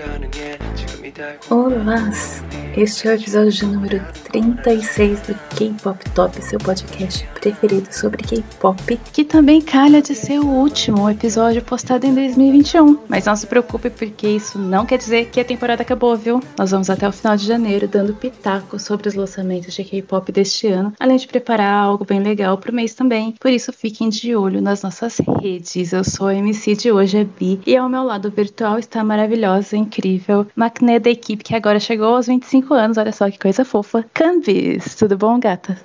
gonna get you. Olá! Este é o episódio de número 36 do K-Pop Top, seu podcast preferido sobre K-pop, que também calha de ser o último episódio postado em 2021. Mas não se preocupe, porque isso não quer dizer que a temporada acabou, viu? Nós vamos até o final de janeiro dando pitaco sobre os lançamentos de K-pop deste ano, além de preparar algo bem legal pro mês também. Por isso, fiquem de olho nas nossas redes. Eu sou a MC de hoje, a Bi, e ao meu lado virtual está a maravilhosa, incrível, Macné da equipe que agora chegou aos 25 anos. Olha só que coisa fofa. Cambis, tudo bom, gata?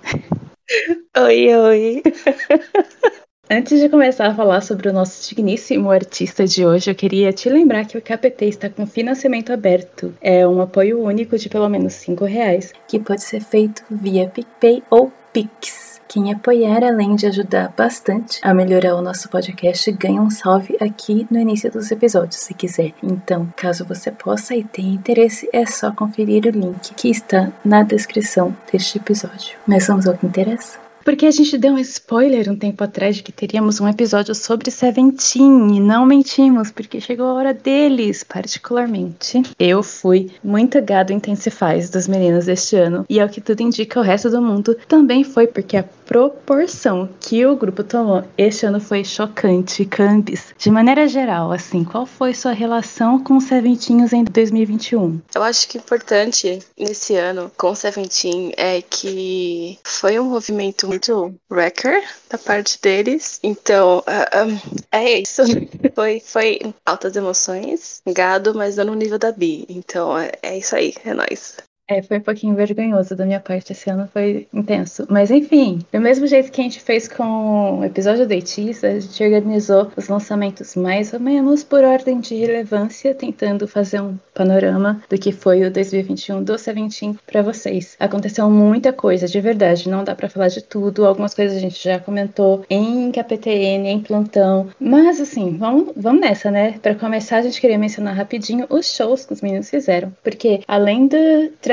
Oi, oi. Antes de começar a falar sobre o nosso digníssimo artista de hoje, eu queria te lembrar que o KPT está com financiamento aberto. É um apoio único de pelo menos 5 reais, que pode ser feito via PicPay ou Pix. Quem apoiar, além de ajudar bastante a melhorar o nosso podcast, ganha um salve aqui no início dos episódios, se quiser. Então, caso você possa e tenha interesse, é só conferir o link que está na descrição deste episódio. Mas vamos ao que interessa? Porque a gente deu um spoiler um tempo atrás de que teríamos um episódio sobre Seventeen e não mentimos, porque chegou a hora deles, particularmente. Eu fui muito gado Intensifies dos meninos este ano, e ao que tudo indica, o resto do mundo também foi, porque a proporção que o grupo tomou este ano foi chocante. Cambis, de maneira geral, assim, qual foi sua relação com os Seventeens em 2021? Eu acho que importante nesse ano com o Seventeen é que foi um movimento muito wrecker da parte deles. Então, uh, um, é isso. foi, foi altas emoções, gado, mas no nível da Bi. Então, é, é isso aí, é nóis. É, foi um pouquinho vergonhoso da minha parte esse ano, foi intenso. Mas enfim, do mesmo jeito que a gente fez com o episódio da Etisa, a gente organizou os lançamentos mais ou menos por ordem de relevância, tentando fazer um panorama do que foi o 2021 do Seventeen para vocês. Aconteceu muita coisa, de verdade, não dá para falar de tudo. Algumas coisas a gente já comentou em KPTN, em plantão. Mas assim, vamos, vamos nessa, né? Para começar, a gente queria mencionar rapidinho os shows que os meninos fizeram, porque além do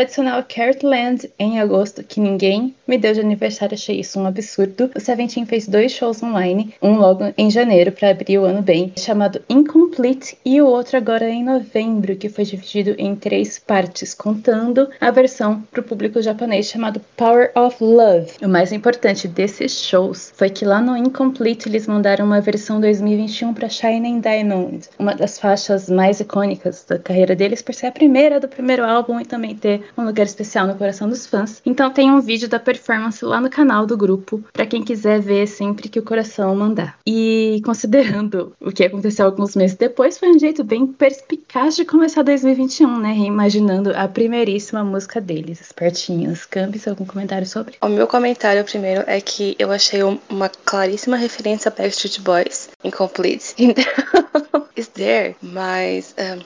tradicional Cartland em agosto, que ninguém me deu de aniversário, achei isso um absurdo. O Seventeen fez dois shows online, um logo em janeiro para abrir o ano bem, chamado Incomplete, e o outro agora em novembro, que foi dividido em três partes, contando a versão para o público japonês chamado Power of Love. O mais importante desses shows foi que lá no Incomplete eles mandaram uma versão 2021 para Shining Diamond, uma das faixas mais icônicas da carreira deles, por ser a primeira do primeiro álbum e também ter um lugar especial no coração dos fãs. Então tem um vídeo da performance lá no canal do grupo, para quem quiser ver sempre que o coração mandar. E considerando o que aconteceu alguns meses depois, foi um jeito bem perspicaz de começar 2021, né? Reimaginando a primeiríssima música deles, Espertinhos. Campos, algum comentário sobre? O meu comentário primeiro é que eu achei uma claríssima referência a Backstreet Boys, Incomplete. Então, is there, mas um,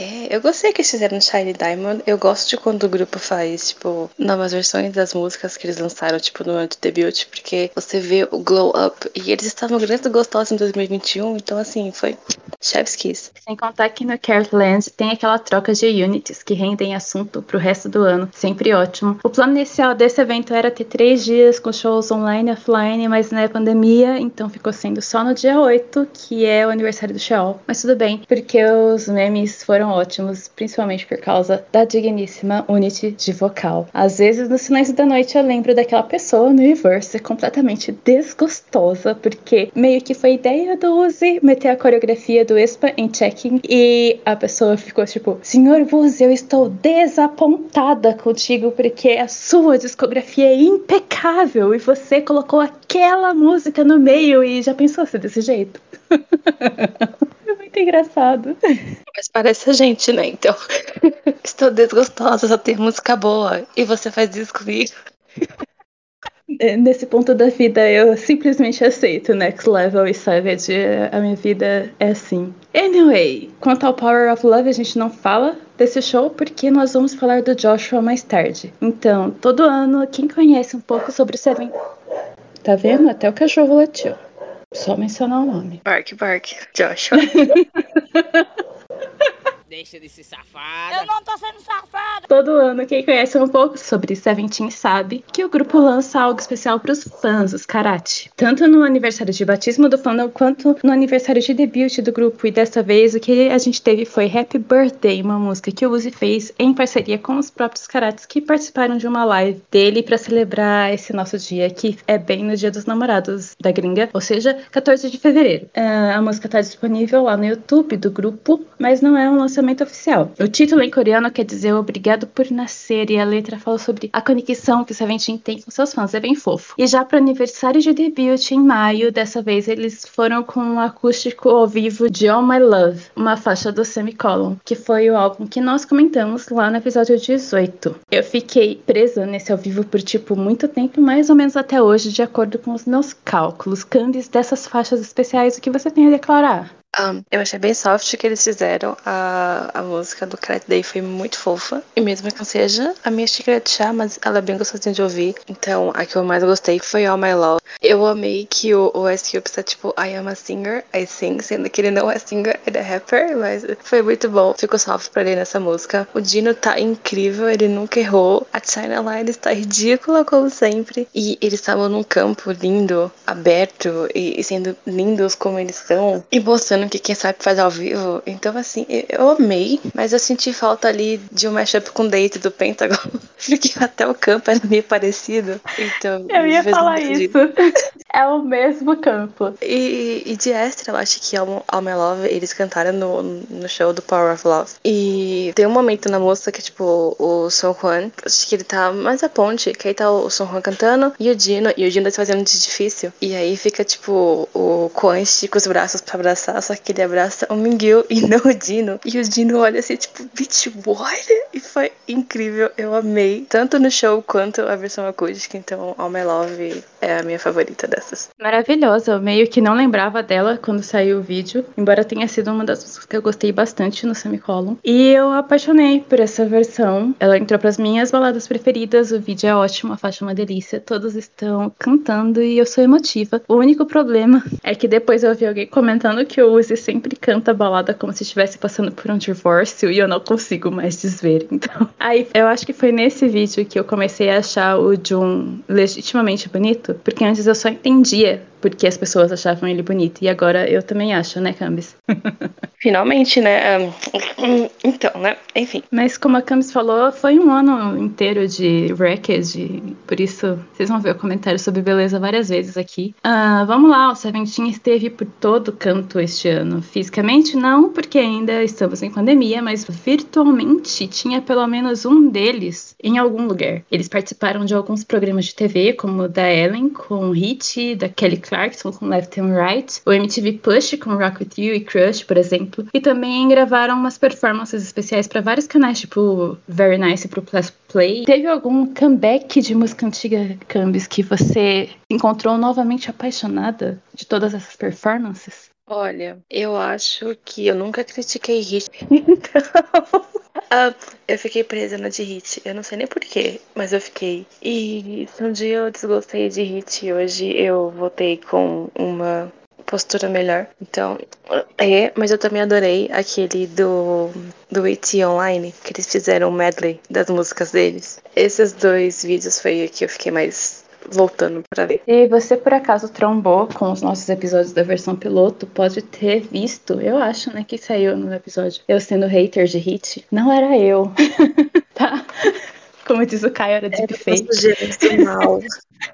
é, eu gostei que eles fizeram no Shiny Diamond. Eu gosto de quando o grupo faz, tipo, novas versões das músicas que eles lançaram, tipo, no ano de debut, porque você vê o glow up. E eles estavam grandes gostosos em 2021, então, assim, foi Chef's Kiss. Sem contar que no Cartland tem aquela troca de unities que rendem assunto pro resto do ano. Sempre ótimo. O plano inicial desse evento era ter três dias com shows online e offline, mas na pandemia, então ficou sendo só no dia 8, que é o aniversário do show. Mas tudo bem, porque os memes foram ótimos, principalmente por causa da digníssima Unity de vocal. Às vezes, no silêncio da noite, eu lembro daquela pessoa no reverse completamente desgostosa, porque meio que foi ideia do Uzi meter a coreografia do Espa em checking e a pessoa ficou tipo: Senhor Uzi, eu estou desapontada contigo porque a sua discografia é impecável e você colocou aquela música no meio e já pensou ser desse jeito? Muito engraçado. Mas parece a gente, né? Então. Estou desgostosa, só tem música boa. E você faz isso comigo. É, nesse ponto da vida, eu simplesmente aceito Next Level e Savage. A minha vida é assim. Anyway, quanto ao Power of Love, a gente não fala desse show porque nós vamos falar do Joshua mais tarde. Então, todo ano, quem conhece um pouco sobre o Seven. Tá vendo? Até o cachorro latiu. Só mencionar o nome. Bark, Bark, Joshua. Deixa de ser safada. Eu não tô sendo safada. Todo ano, quem conhece um pouco sobre Seventeen sabe que o grupo lança algo especial para os fãs, os Karate. Tanto no aniversário de batismo do fandom, quanto no aniversário de debut do grupo. E desta vez, o que a gente teve foi Happy Birthday, uma música que o Uzi fez em parceria com os próprios Karates que participaram de uma live dele para celebrar esse nosso dia, que é bem no dia dos namorados da gringa, ou seja, 14 de fevereiro. Uh, a música está disponível lá no YouTube do grupo, mas não é um lançamento lançamento oficial. O título em coreano quer dizer Obrigado por Nascer e a letra fala sobre a conexão que o Seventeen tem com seus fãs. É bem fofo. E já para o aniversário de debut em maio, dessa vez eles foram com um acústico ao vivo de All My Love, uma faixa do Semicolon, que foi o álbum que nós comentamos lá no episódio 18. Eu fiquei presa nesse ao vivo por tipo muito tempo, mais ou menos até hoje, de acordo com os meus cálculos. Candice, dessas faixas especiais, o que você tem a declarar? Um, eu achei bem soft que eles fizeram. A, a música do Crack Day foi muito fofa. E mesmo que não seja a minha xícara de chá, mas ela é bem gostosinha de ouvir. Então, a que eu mais gostei foi All My Love. Eu amei que o, o Ice Cube está tipo, I am a singer, I sing, sendo que ele não é singer, ele é rapper, mas foi muito bom. Ficou soft pra ele nessa música. O Dino tá incrível, ele nunca errou. A China Line está ridícula, como sempre. E eles estavam num campo lindo, aberto, e, e sendo lindos como eles são. E mostrando que quem sabe faz ao vivo. Então, assim, eu amei, mas eu senti falta ali de um mashup com Date do Pentagon, porque até o campo era meio parecido. Então, eu ia falar isso. é o mesmo campo. E, e de extra, eu acho que All, All My Love, eles cantaram no, no show do Power of Love. E tem um momento na música que, tipo, o Son Juan, acho que ele tá mais a ponte, que aí tá o Son Juan cantando e o Dino, e o Dino tá fazendo de difícil. E aí fica, tipo, o Juan estica os braços pra abraçar, só que ele abraça o Mingyu e não o Dino. E o Dino olha assim, tipo, bitch, what? E foi incrível, eu amei. Tanto no show quanto a versão acústica. Então, All My Love é a minha favorita dessas. Maravilhosa, eu meio que não lembrava dela quando saiu o vídeo. Embora tenha sido uma das músicas que eu gostei bastante no Semicolon. E eu apaixonei por essa versão. Ela entrou para as minhas baladas preferidas. O vídeo é ótimo, a faixa é uma delícia. Todos estão cantando e eu sou emotiva. O único problema é que depois eu vi alguém comentando que o Uzi sempre canta a balada como se estivesse passando por um divórcio e eu não consigo mais desver. Então, aí eu acho que foi nesse vídeo que eu comecei a achar o Jun legitimamente bonito, porque antes eu só entendia porque as pessoas achavam ele bonito. E agora eu também acho, né, Cambis? Finalmente, né? Então, né? Enfim. Mas como a Camis falou, foi um ano inteiro de wreckage. Por isso, vocês vão ver o comentário sobre beleza várias vezes aqui. Uh, vamos lá, o Seventeen esteve por todo canto este ano. Fisicamente, não, porque ainda estamos em pandemia, mas virtualmente tinha pelo menos um deles em algum lugar. Eles participaram de alguns programas de TV, como o da Ellen, com o Hit, da Kelly Clarkson com Left and Right, o MTV Push com Rock With You e Crush, por exemplo, e também gravaram umas performances especiais para vários canais, tipo Very Nice pro Plus Play. Teve algum comeback de música antiga, Cambis, que você encontrou novamente apaixonada de todas essas performances? Olha, eu acho que eu nunca critiquei hit. Então, uh, eu fiquei presa na de hit. Eu não sei nem porquê, mas eu fiquei. E se um dia eu desgostei de hit, hoje eu voltei com uma postura melhor. Então, é, mas eu também adorei aquele do do ET Online, que eles fizeram um medley das músicas deles. Esses dois vídeos foi o que eu fiquei mais voltando para ver. E você por acaso trombou com os nossos episódios da versão piloto, pode ter visto, eu acho, né, que saiu no episódio. Eu sendo hater de hit, não era eu. tá? Como diz o Caio, era de fake. mal.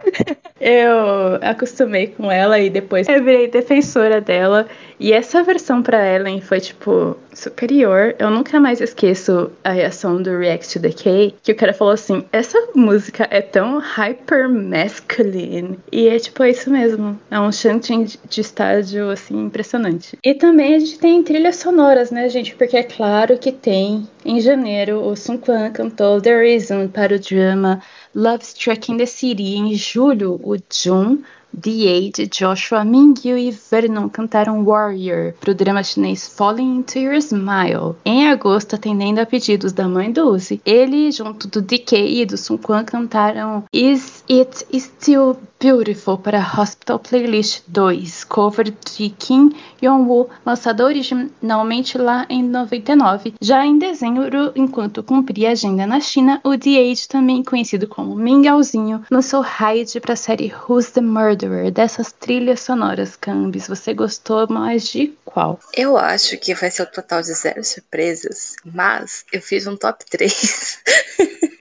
eu acostumei com ela e depois eu virei defensora dela. E essa versão pra Ellen foi, tipo, superior. Eu nunca mais esqueço a reação do React to K, que o cara falou assim: essa música é tão hyper masculine. E é tipo é isso mesmo. É um chanting de estádio, assim, impressionante. E também a gente tem trilhas sonoras, né, gente? Porque é claro que tem. Em janeiro, o Sun Quan cantou The Reason para o drama Love Struck in the City. Em julho, o Jun The Age, Joshua Mingyu e Vernon cantaram Warrior pro drama chinês Falling Into Your Smile. Em agosto, atendendo a pedidos da mãe Uzi, ele, junto do DK e do Sun Quan, cantaram Is It Still Beautiful para Hospital Playlist 2, cover de Kim Yong-woo, lançado originalmente lá em 99. Já em dezembro, enquanto cumpria agenda na China, o The também conhecido como Mingauzinho, lançou Hyde para a série Who's the Murderer. Dessas trilhas sonoras, Cambis, você gostou mais de qual? Eu acho que vai ser o total de zero surpresas, mas eu fiz um top 3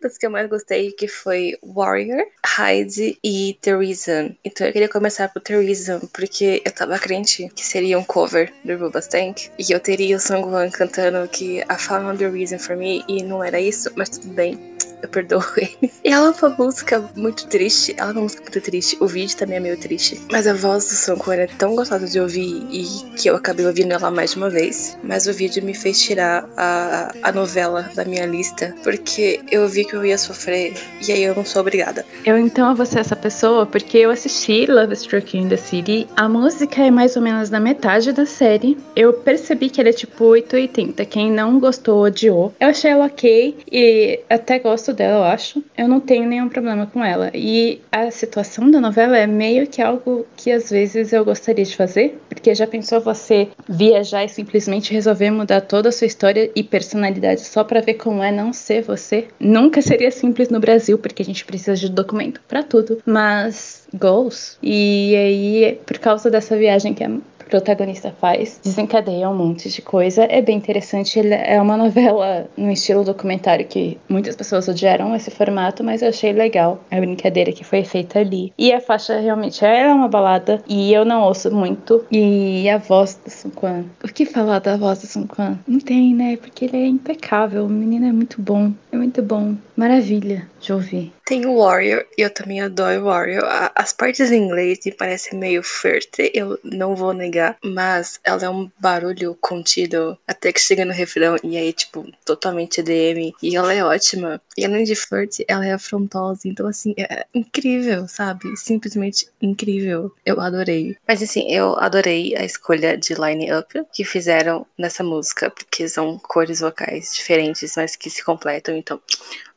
das que eu mais gostei, que foi Warrior, Hyde e The Reason. Então eu queria começar por The Reason, porque eu tava crente que seria um cover do Rubastank. E eu teria o Songwan cantando que I found the reason for me, e não era isso, mas tudo bem eu perdoo ele. E ela é uma música muito triste. Ela é uma música muito triste. O vídeo também é meio triste. Mas a voz do Songkwon é tão gostosa de ouvir e que eu acabei ouvindo ela mais de uma vez. Mas o vídeo me fez tirar a, a novela da minha lista. Porque eu vi que eu ia sofrer. E aí eu não sou obrigada. Eu então vou ser essa pessoa porque eu assisti Love Struck in the City. A música é mais ou menos na metade da série. Eu percebi que ela é tipo 880. Quem não gostou, odiou. Eu achei ela ok. E até gosto dela, eu acho. Eu não tenho nenhum problema com ela. E a situação da novela é meio que algo que às vezes eu gostaria de fazer, porque já pensou você viajar e simplesmente resolver mudar toda a sua história e personalidade só para ver como é não ser você? Nunca seria simples no Brasil, porque a gente precisa de documento para tudo, mas goals. E aí, por causa dessa viagem que é protagonista faz desencadeia um monte de coisa. É bem interessante. Ele é uma novela no estilo documentário que muitas pessoas odiaram esse formato, mas eu achei legal a brincadeira que foi feita ali. E a faixa realmente é uma balada e eu não ouço muito. E a voz do Sun Quan. O que falar da voz do Sun Quan? Não tem, né? Porque ele é impecável. O menino é muito bom. É muito bom. Maravilha de ouvir. Tem o Warrior, e eu também adoro Warrior. As partes em inglês me parecem meio ferte, eu não vou negar, mas ela é um barulho contido até que chega no refrão, e aí, tipo, totalmente EDM. E ela é ótima. E além de flerte, ela é afrontosa, então, assim, é incrível, sabe? Simplesmente incrível. Eu adorei. Mas, assim, eu adorei a escolha de line-up que fizeram nessa música, porque são cores vocais diferentes, mas que se completam, então.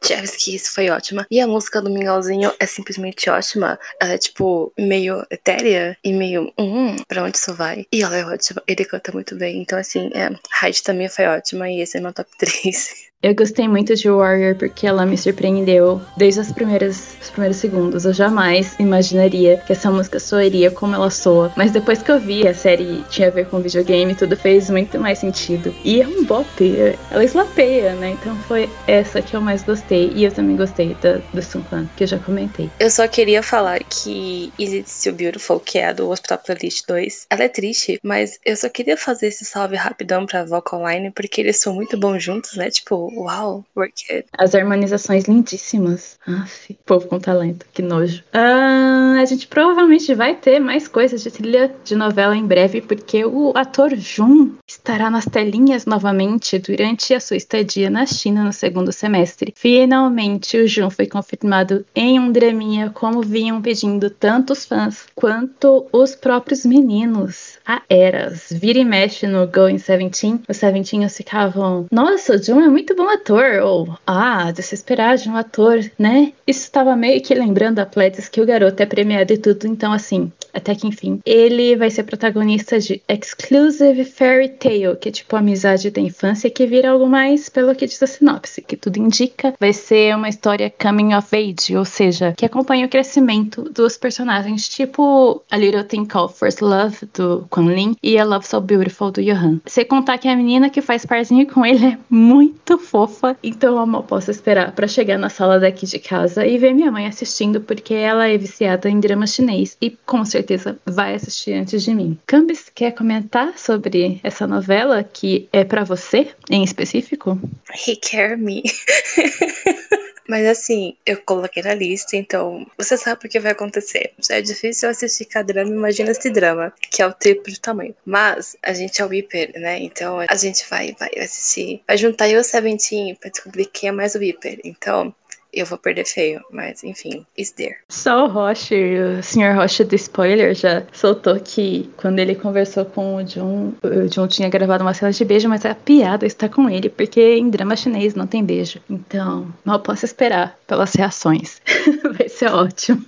Chevsky, isso foi ótima. E a música do Mingauzinho é simplesmente ótima. Ela é, tipo, meio etérea e meio, hum, pra onde isso vai? E ela é ótima. Ele canta muito bem. Então, assim, é, Hyde também foi ótima e esse é meu top 3. Eu gostei muito de Warrior porque ela me surpreendeu desde as primeiras, os primeiros segundos. Eu jamais imaginaria que essa música soaria como ela soa. Mas depois que eu vi a série tinha a ver com videogame, tudo fez muito mais sentido. E é um bop, ela slapeia, né? Então foi essa que eu mais gostei. E eu também gostei da, do Sun Quan, que eu já comentei. Eu só queria falar que Is It Still Beautiful, que é a do Hospital Playlist 2, ela é triste, mas eu só queria fazer esse salve rapidão pra Vocal Line, porque eles são muito bons juntos, né? Tipo, uau, porque. As harmonizações lindíssimas. Aff, povo com talento, que nojo. Ah, a gente provavelmente vai ter mais coisas de trilha de novela em breve, porque o ator Jun estará nas telinhas novamente durante a sua estadia na China no segundo semestre. Finalmente, o Jun foi confirmado em um draminha, como vinham pedindo tanto os fãs quanto os próprios meninos. A Eras. Vira e mexe no Going Seventeen. Os Seventeen ficavam. Nossa, o Jun é muito bom ator, ou ah, de se esperar de um ator, né? Isso estava meio que lembrando a Pledis que o garoto é premiado e tudo, então assim, até que enfim. Ele vai ser protagonista de Exclusive Fairy Tale, que é tipo a amizade da infância que vira algo mais pelo que diz a sinopse, que tudo indica, vai ser uma história coming of age, ou seja, que acompanha o crescimento dos personagens, tipo A Little Thing Called First Love, do Quan Lin, e A Love So Beautiful, do Johan. Sem contar que a menina que faz parzinho com ele é muito fofa, então eu mal posso esperar para chegar na sala daqui de casa e ver minha mãe assistindo, porque ela é viciada em drama chinês e com certeza vai assistir antes de mim. Cambis, quer comentar sobre essa novela que é para você em específico? He Care Me. Mas assim, eu coloquei na lista, então você sabe o que vai acontecer. Já é difícil assistir cada drama, imagina esse drama, que é o triplo de tamanho. Mas a gente é o hiper, né? Então a gente vai, vai assistir, vai juntar eu e o Seventeen pra descobrir quem é mais o hiper. Então, eu vou perder feio, mas enfim, is there. Só o Roche, o Sr. Roche do spoiler já soltou que quando ele conversou com o John, o John tinha gravado uma cena de beijo, mas a piada está com ele, porque em drama chinês não tem beijo. Então, mal posso esperar pelas reações. Vai ser ótimo.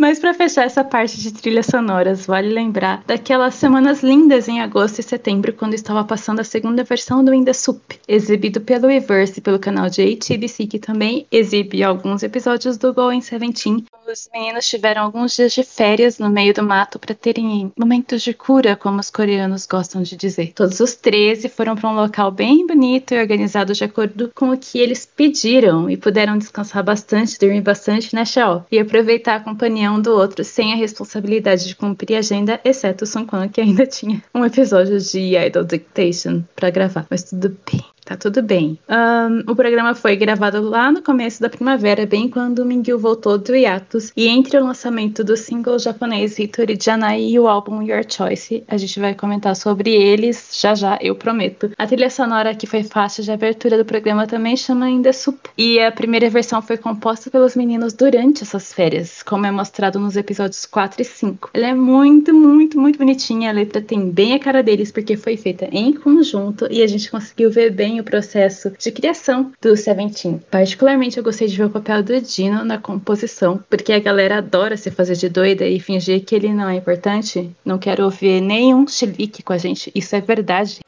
Mas para fechar essa parte de trilhas sonoras, vale lembrar daquelas semanas lindas em agosto e setembro, quando estava passando a segunda versão do In The Soup, exibido pelo Reverse pelo canal de HTBC, que também exibe alguns episódios do Going Seventeen. Os meninos tiveram alguns dias de férias no meio do mato para terem momentos de cura, como os coreanos gostam de dizer. Todos os 13 foram para um local bem bonito e organizado de acordo com o que eles pediram e puderam descansar bastante, dormir bastante, né, Shao? E aproveitar a companhia um do outro sem a responsabilidade de cumprir a agenda, exceto o Sun Quan, que ainda tinha um episódio de Idol Dictation para gravar. Mas tudo bem. Tá tudo bem. Um, o programa foi gravado lá no começo da primavera, bem quando o Mingyu voltou do hiatus. E entre o lançamento do single japonês Hitori Janai e o álbum Your Choice, a gente vai comentar sobre eles já já, eu prometo. A trilha sonora que foi faixa de abertura do programa também chama ainda Sup. E a primeira versão foi composta pelos meninos durante essas férias, como é mostrado nos episódios 4 e 5. Ela é muito, muito, muito bonitinha. A letra tem bem a cara deles, porque foi feita em conjunto e a gente conseguiu ver bem o processo de criação do Seventeen. Particularmente eu gostei de ver o papel do Dino na composição, porque a galera adora se fazer de doida e fingir que ele não é importante. Não quero ouvir nenhum chilique com a gente, isso é verdade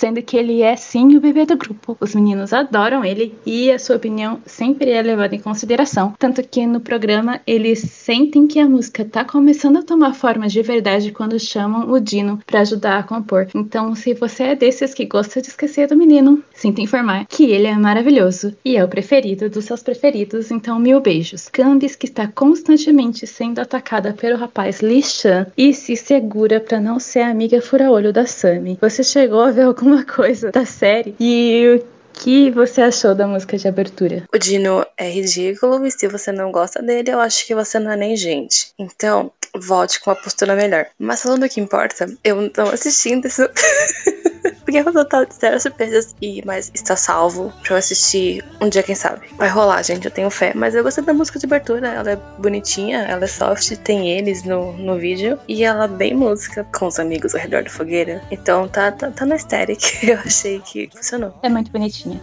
sendo que ele é sim o bebê do grupo. Os meninos adoram ele e a sua opinião sempre é levada em consideração. Tanto que no programa eles sentem que a música tá começando a tomar forma de verdade quando chamam o Dino para ajudar a compor. Então, se você é desses que gosta de esquecer do menino, sinta informar que ele é maravilhoso e é o preferido dos seus preferidos. Então, mil beijos. Cambis que está constantemente sendo atacada pelo rapaz Li e se segura para não ser amiga fura-olho da Sammy. Você chegou a ver algum alguma coisa da série. E o que você achou da música de abertura? O Dino é ridículo e se você não gosta dele, eu acho que você não é nem gente. Então, volte com uma postura melhor. Mas falando o que importa, eu não assistindo isso. Porque eu tô zero surpresas e mas está salvo pra eu assistir um dia, quem sabe. Vai rolar, gente, eu tenho fé. Mas eu gostei da música de abertura, ela é bonitinha, ela é soft, tem eles no, no vídeo. E ela é bem música com os amigos ao redor da fogueira. Então tá, tá, tá na aesthetic. Eu achei que funcionou. É muito bonitinha.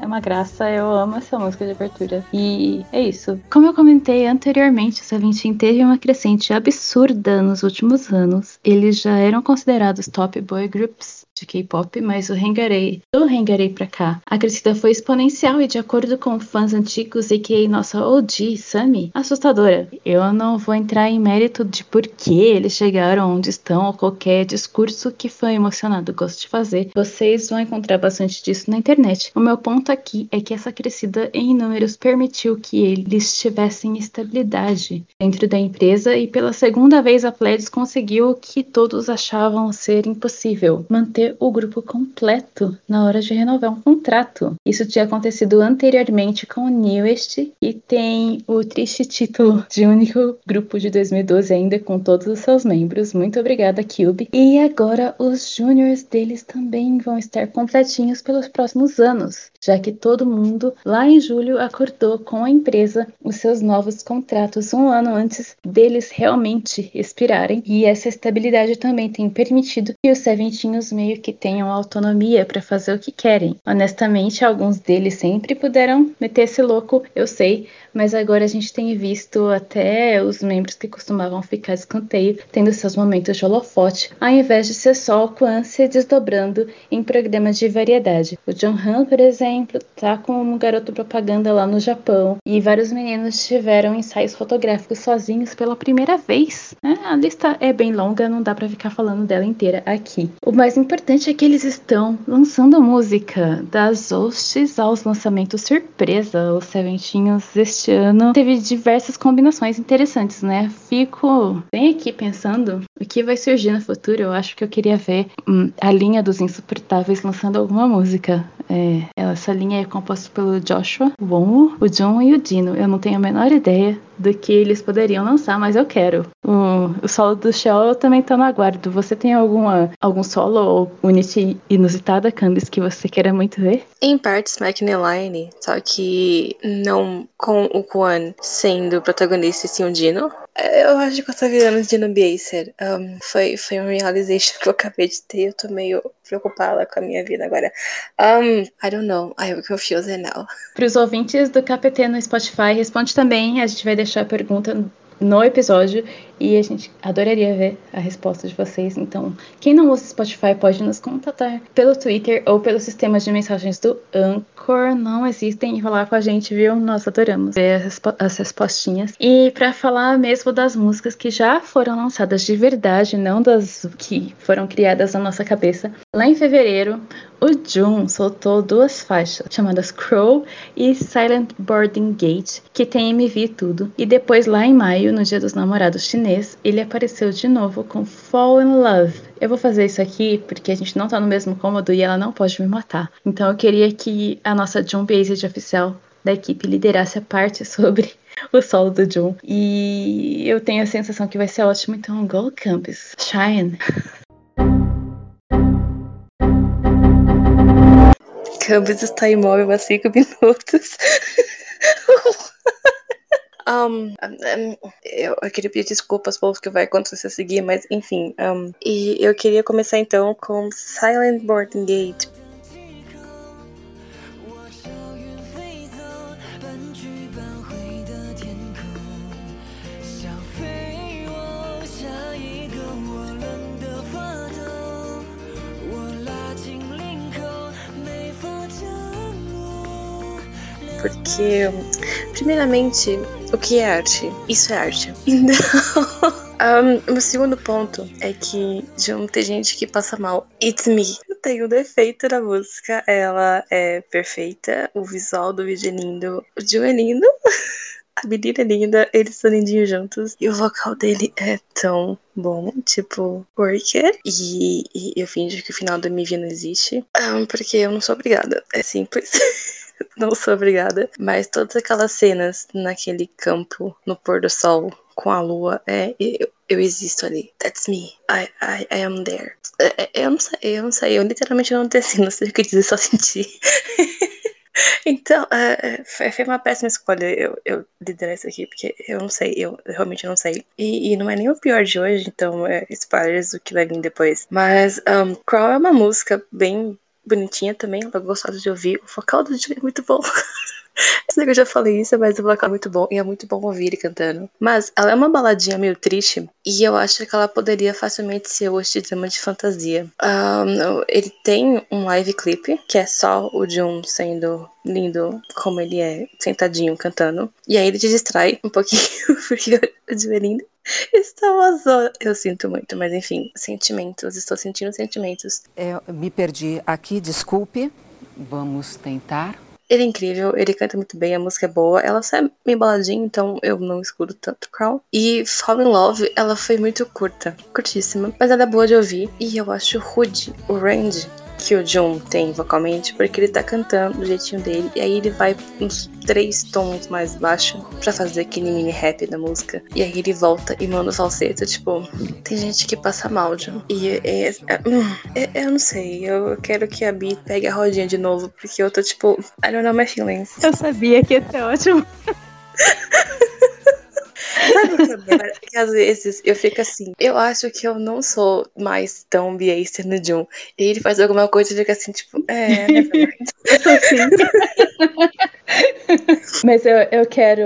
É uma graça, eu amo essa música de abertura. E é isso. Como eu comentei anteriormente, o Seventeen teve uma crescente absurda nos últimos anos. Eles já eram considerados top boy groups de K-pop, mas o Hengarei, do Hengarei pra cá, a crescida foi exponencial e de acordo com fãs antigos e que nossa OG, Sami, assustadora. Eu não vou entrar em mérito de por que eles chegaram onde estão ou qualquer discurso que foi emocionado gosto de fazer. Vocês vão encontrar bastante disso na internet. O meu ponto aqui é que essa crescida em números permitiu que eles tivessem estabilidade dentro da empresa e pela segunda vez a Pledis conseguiu o que todos achavam ser impossível, manter o grupo completo na hora de renovar um contrato. Isso tinha acontecido anteriormente com o Newest e tem o triste título de único grupo de 2012 ainda com todos os seus membros. Muito obrigada, Cube. E agora os juniors deles também vão estar completinhos pelos próximos anos, já que todo mundo lá em julho acordou com a empresa os seus novos contratos um ano antes deles realmente expirarem. E essa estabilidade também tem permitido que os Seventinhos meio que tenham autonomia para fazer o que querem. Honestamente, alguns deles sempre puderam meter esse louco, eu sei, mas agora a gente tem visto até os membros que costumavam ficar escanteio tendo seus momentos de holofote, ao invés de ser só o Quan se desdobrando em programas de variedade. O John Han, por exemplo, tá com um garoto propaganda lá no Japão e vários meninos tiveram ensaios fotográficos sozinhos pela primeira vez. É, a lista é bem longa, não dá para ficar falando dela inteira aqui. O mais importante é que eles estão lançando música das hosts aos lançamentos surpresa, os Seventinhos este este ano teve diversas combinações interessantes, né? Fico bem aqui pensando o que vai surgir no futuro. Eu acho que eu queria ver hum, a linha dos insuportáveis lançando alguma música. É, essa linha é composta pelo Joshua, o Wonwoo, o John e o Dino. Eu não tenho a menor ideia do que eles poderiam lançar, mas eu quero. O, o solo do Shell eu também tô no aguardo. Você tem alguma, algum solo ou unity inusitada, Candice, que você queira muito ver? Em partes, McNeline, só que não com o Quan sendo protagonista e sim o Dino. Eu acho que eu tô virando Dino Baser. Um, foi, foi um realization que eu acabei de ter. Eu tô meio preocupada com a minha vida agora. Um, I don't know. I'm confused now. Para os ouvintes do KPT no Spotify, responde também. A gente vai deixar a pergunta no episódio e a gente adoraria ver a resposta de vocês. Então, quem não usa Spotify pode nos contatar pelo Twitter ou pelos sistemas de mensagens do Anchor. Não existem falar com a gente, viu? Nós adoramos ver as, as respostinhas. E para falar mesmo das músicas que já foram lançadas de verdade, não das que foram criadas na nossa cabeça, lá em fevereiro, o Jun soltou duas faixas chamadas Crow e Silent Boarding Gate, que tem MV tudo. E depois, lá em maio, no Dia dos Namorados chinês, ele apareceu de novo com Fall in Love. Eu vou fazer isso aqui porque a gente não tá no mesmo cômodo e ela não pode me matar. Então eu queria que a nossa Jun Based oficial da equipe liderasse a parte sobre o solo do Jun. E eu tenho a sensação que vai ser ótimo, então Go Campus, Shine. Campos está imóvel há cinco minutos. Um, um, eu, eu, queria pedir desculpas pelo que vai acontecer a seguir, mas enfim. Um, e eu queria começar então com Silent Boarding Gate, porque, primeiramente, o que é arte? Isso é arte. Então, um, o segundo ponto é que de tem gente que passa mal. It's me. Tem um defeito na música. Ela é perfeita. O visual do vídeo é lindo. O Joe é lindo. A menina é linda, eles são lindinhos juntos. E o vocal dele é tão bom, tipo, Worker. E, e eu finjo que o final do MV não existe. Um, porque eu não sou obrigada. É simples. não sou obrigada. Mas todas aquelas cenas naquele campo, no pôr do sol, com a lua, é, eu, eu existo ali. That's me. I, I, I am there. É, é, eu não sei, eu não sei. Eu literalmente não desci, não sei o que dizer, só senti. então, uh, foi uma péssima escolha eu, eu liderar isso aqui, porque eu não sei, eu realmente não sei. E, e não é nem o pior de hoje, então é spoilers do que vai vir depois. Mas um, Crawl é uma música bem bonitinha também, ela gostada de ouvir. O vocal do Jimmy é muito bom. Eu já falei isso, mas o vocal é muito bom e é muito bom ouvir ele cantando. Mas ela é uma baladinha meio triste e eu acho que ela poderia facilmente ser o de drama de fantasia. Um, ele tem um live clip que é só o Jun sendo lindo como ele é, sentadinho cantando. E aí ele te distrai um pouquinho porque o é lindo. Estamos. Eu sinto muito, mas enfim, sentimentos. Estou sentindo sentimentos. É, me perdi aqui, desculpe. Vamos tentar. Ele é incrível, ele canta muito bem, a música é boa. Ela só é meio baladinha, então eu não escuto tanto Crown. E Fall in Love, ela foi muito curta, curtíssima, mas ela é boa de ouvir. E eu acho rude o range que o Jun tem vocalmente, porque ele tá cantando do jeitinho dele, e aí ele vai uns três tons mais baixo para fazer aquele mini rap da música, e aí ele volta e manda o falseto, tipo, tem gente que passa mal, Jun. E é, é, é, é, eu não sei, eu quero que a Bi pegue a rodinha de novo, porque eu tô tipo, I don't know my feelings. Eu sabia que ia ser ótimo. Sabe que às vezes eu fico assim, eu acho que eu não sou mais tão Biaster no Jun. E ele faz alguma coisa e fica assim, tipo, é, eu sou assim. Mas eu, eu quero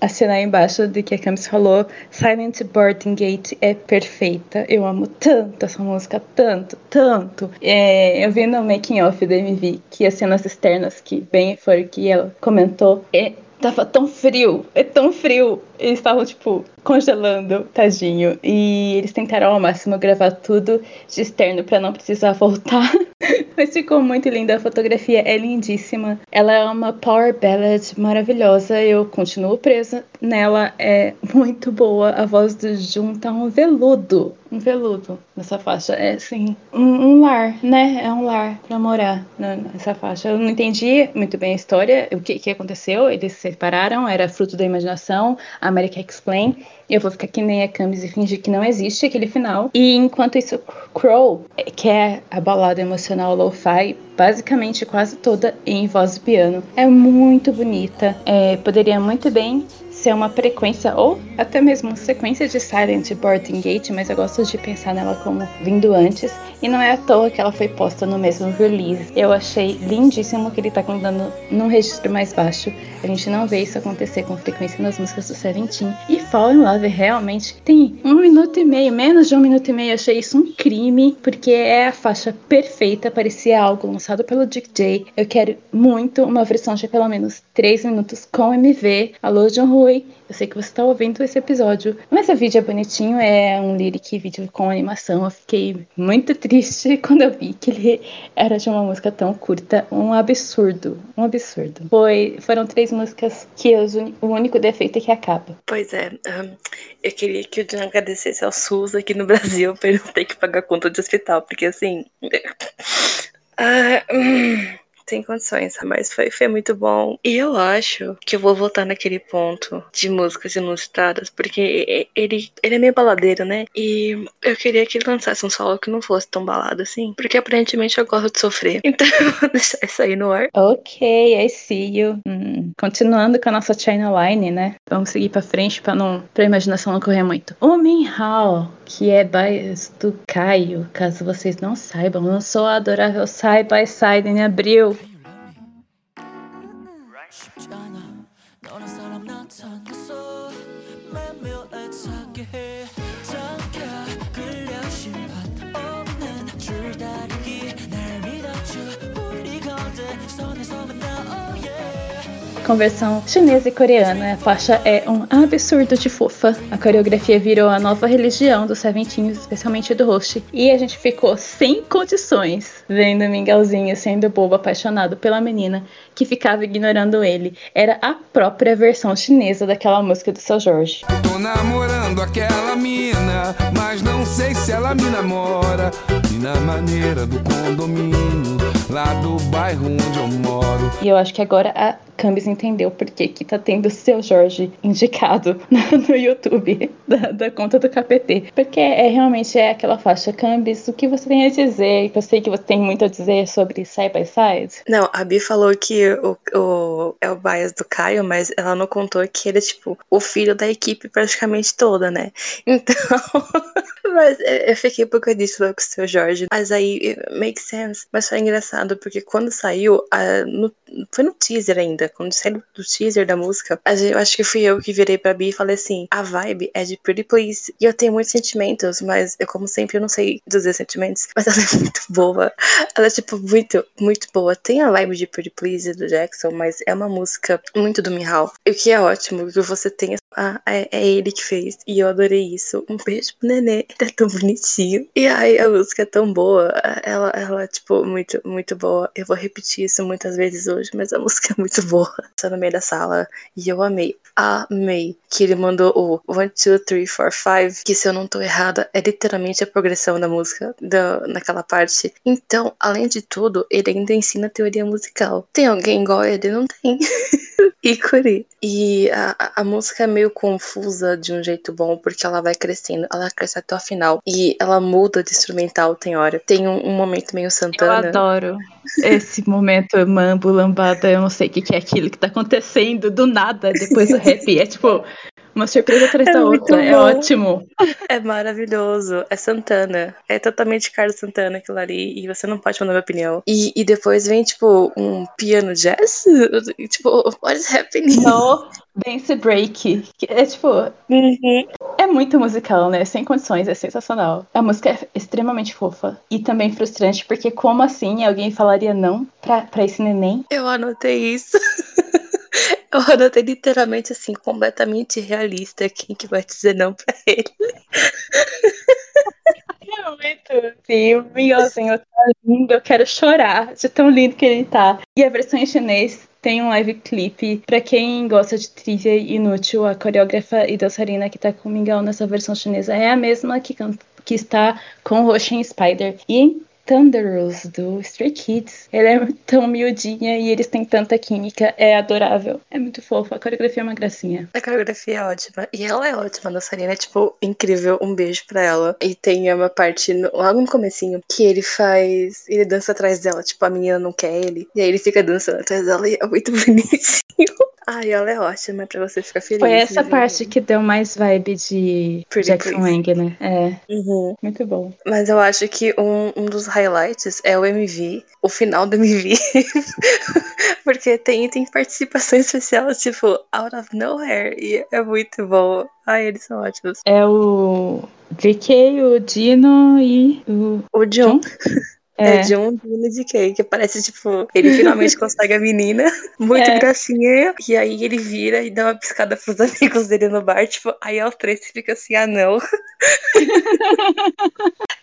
assinar embaixo de que a Camis falou. Silent Boarding Gate é perfeita. Eu amo tanto essa música, tanto, tanto. É, eu vi no making off da MV que as cenas externas que bem foi que ela comentou. É, tava tão frio, é tão frio. Eles estavam, tipo, congelando, tadinho. E eles tentaram ao máximo gravar tudo de externo para não precisar voltar. Mas ficou muito linda, a fotografia é lindíssima. Ela é uma power ballad maravilhosa, eu continuo presa nela, é muito boa. A voz do Jun tá um veludo, um veludo nessa faixa. É assim, um, um lar, né? É um lar pra morar nessa faixa. Eu não entendi muito bem a história, o que, que aconteceu. Eles se separaram, era fruto da imaginação. A America Explain. Eu vou ficar que nem a Camis e fingir que não existe aquele final. E enquanto isso, Crow, que é a balada emocional lo-fi, basicamente quase toda em voz e piano. É muito bonita. É, poderia muito bem ser uma frequência ou até mesmo sequência de Silent Boarding Gate, mas eu gosto de pensar nela como vindo antes. E não é à toa que ela foi posta no mesmo release. Eu achei lindíssimo que ele tá contando num registro mais baixo. A gente não vê isso acontecer com frequência nas músicas do Seventeen. E Fall in Love realmente tem um minuto e meio, menos de um minuto e meio. Eu achei isso um crime, porque é a faixa perfeita. Parecia algo lançado pelo Dick J. Eu quero muito uma versão de pelo menos 3 minutos com MV. Alô, John Rui. Eu sei que você está ouvindo esse episódio, mas o vídeo é bonitinho, é um lyric vídeo com animação. Eu fiquei muito triste quando eu vi que ele era de uma música tão curta, um absurdo, um absurdo. Foi, foram três músicas que eu, o único defeito é que acaba. Pois é, um, eu queria que o John agradecesse ao SUS aqui no Brasil para não ter que pagar conta de hospital, porque assim. Uh, hum sem condições, mas foi, foi muito bom. E eu acho que eu vou voltar naquele ponto de músicas inusitadas, porque ele, ele é meio baladeiro, né? E eu queria que ele lançasse um solo que não fosse tão balado assim, porque aparentemente eu gosto de sofrer. Então eu vou deixar isso aí no ar. Ok, I see you. Hum, continuando com a nossa China Line, né? Vamos seguir pra frente pra, não, pra imaginação não correr muito. O Min Hao, que é bias do Caio, caso vocês não saibam, lançou a adorável Side by Side em abril. Conversão chinesa e coreana. A faixa é um absurdo de fofa. A coreografia virou a nova religião dos Seventeens, especialmente do host. E a gente ficou sem condições vendo o Mingauzinho sendo bobo apaixonado pela menina que ficava ignorando ele. Era a própria versão chinesa daquela música do seu Jorge. Tô namorando aquela mina, mas não sei se ela me namora. E na maneira do condomínio, lá do bairro onde eu moro. E eu acho que agora a Cambis entendeu por que, que tá tendo seu Jorge indicado no, no YouTube da, da, conta do KPT. Porque é realmente é aquela faixa Cambis, o que você tem a dizer? Eu sei que você tem muito a dizer sobre Side by Side. Não, a Bi falou que o, o, é o bias do Caio, mas ela não contou que ele é, tipo, o filho da equipe praticamente toda, né? Então. mas eu fiquei um pouco disso com o seu Jorge. Mas aí, make sense. Mas foi engraçado, porque quando saiu, a, no, foi no teaser ainda quando saiu do teaser da música, eu acho que fui eu que virei pra Bi e falei assim: a vibe é de Pretty Please. E eu tenho muitos sentimentos, mas eu, como sempre, eu não sei dizer sentimentos. Mas ela é muito boa. Ela é, tipo, muito, muito boa. Tem a vibe de Pretty Please do Jackson, mas é uma música muito do Mihal. O que é ótimo, que você tem. Ah, é, é ele que fez. E eu adorei isso. Um beijo pro Nenê. Ele é tão bonitinho. E aí, a música é tão boa. Ela, ela tipo, muito, muito boa. Eu vou repetir isso muitas vezes hoje, mas a música é muito boa boa no meio da sala e eu amei, amei que ele mandou o 1, 2, 3, 4, 5, que se eu não tô errada, é literalmente a progressão da música da, naquela parte. Então, além de tudo, ele ainda ensina teoria musical. Tem alguém igual ele? Não tem. ícone. E a, a música é meio confusa de um jeito bom, porque ela vai crescendo, ela cresce até o final. E ela muda de instrumental, tem hora. Tem um, um momento meio Santana. Eu adoro esse momento mambo, lambada, eu não sei o que, que é aquilo que tá acontecendo do nada depois do rap. É tipo, uma surpresa atrás é da outra. É ótimo. É maravilhoso. É Santana. É totalmente Carlos Santana aquilo ali. E você não pode mandar minha opinião. E, e depois vem, tipo, um piano jazz. tipo, what is happening? No Dance Break. É tipo. Uhum. É muito musical, né? Sem condições. É sensacional. A música é extremamente fofa. E também frustrante, porque como assim alguém falaria não pra, pra esse neném? Eu anotei isso. Eu anotei literalmente assim, completamente realista. Quem que vai dizer não pra ele? É muito. Sim, o Miguelzinho tá lindo, eu quero chorar de tão lindo que ele tá. E a versão em chinês tem um live clipe. Pra quem gosta de trivia inútil, a coreógrafa e dançarina que tá com o Miguel nessa versão chinesa é a mesma que canta, que está com o Roshin Spider. E Thunderous do Stray Kids. Ela é tão miudinha e eles têm tanta química, é adorável. É muito fofo, a coreografia é uma gracinha. A coreografia é ótima. E ela é ótima, a dançarina é, tipo, incrível. Um beijo pra ela. E tem uma parte, no, logo no comecinho, que ele faz... Ele dança atrás dela, tipo, a menina não quer ele. E aí ele fica dançando atrás dela e é muito bonitinho. Ai, ela é ótima, pra você ficar feliz. Foi essa né? parte que deu mais vibe de Pretty Jackson. Wang, né? É, Uhum. muito bom. Mas eu acho que um, um dos highlights é o MV, o final do MV. Porque tem, tem participação especial, tipo, out of nowhere. E é muito bom. Ai, eles são ótimos. É o DK, o Dino e o O John. É, É. John Dino de Kay, que parece, tipo, ele finalmente consegue a menina, muito É. gracinha, e aí ele vira e dá uma piscada pros amigos dele no bar, tipo, aí aos três fica assim, ah não.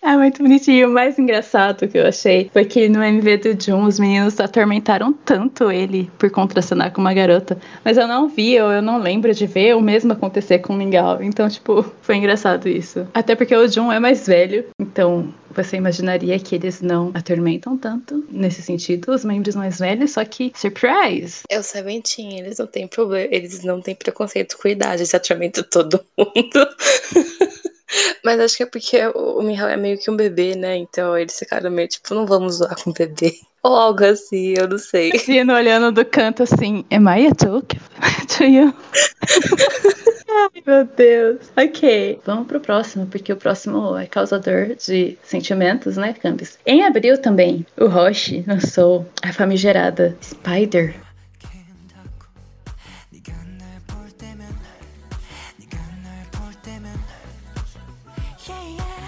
É muito bonitinho. O mais engraçado que eu achei foi que no MV do Jun os meninos atormentaram tanto ele por contracenar com uma garota. Mas eu não vi, ou eu não lembro de ver o mesmo acontecer com o Mingau. Então, tipo, foi engraçado isso. Até porque o Jun é mais velho, então você imaginaria que eles não atormentam tanto nesse sentido, os membros mais velhos, só que, surprise! É o Seventeen, eles não têm problema, eles não têm preconceito com idade, eles atormentam todo mundo. Mas acho que é porque o Mihal é meio que um bebê, né? Então eles ficaram meio tipo, não vamos zoar com o bebê. Ou algo assim, eu não sei. Dino olhando do canto assim, am I a joke to you? Ai, meu Deus. Ok, vamos pro próximo, porque o próximo é causador de sentimentos, né, Campos? Em abril também, o Roche lançou a famigerada Spider. Yeah, yeah,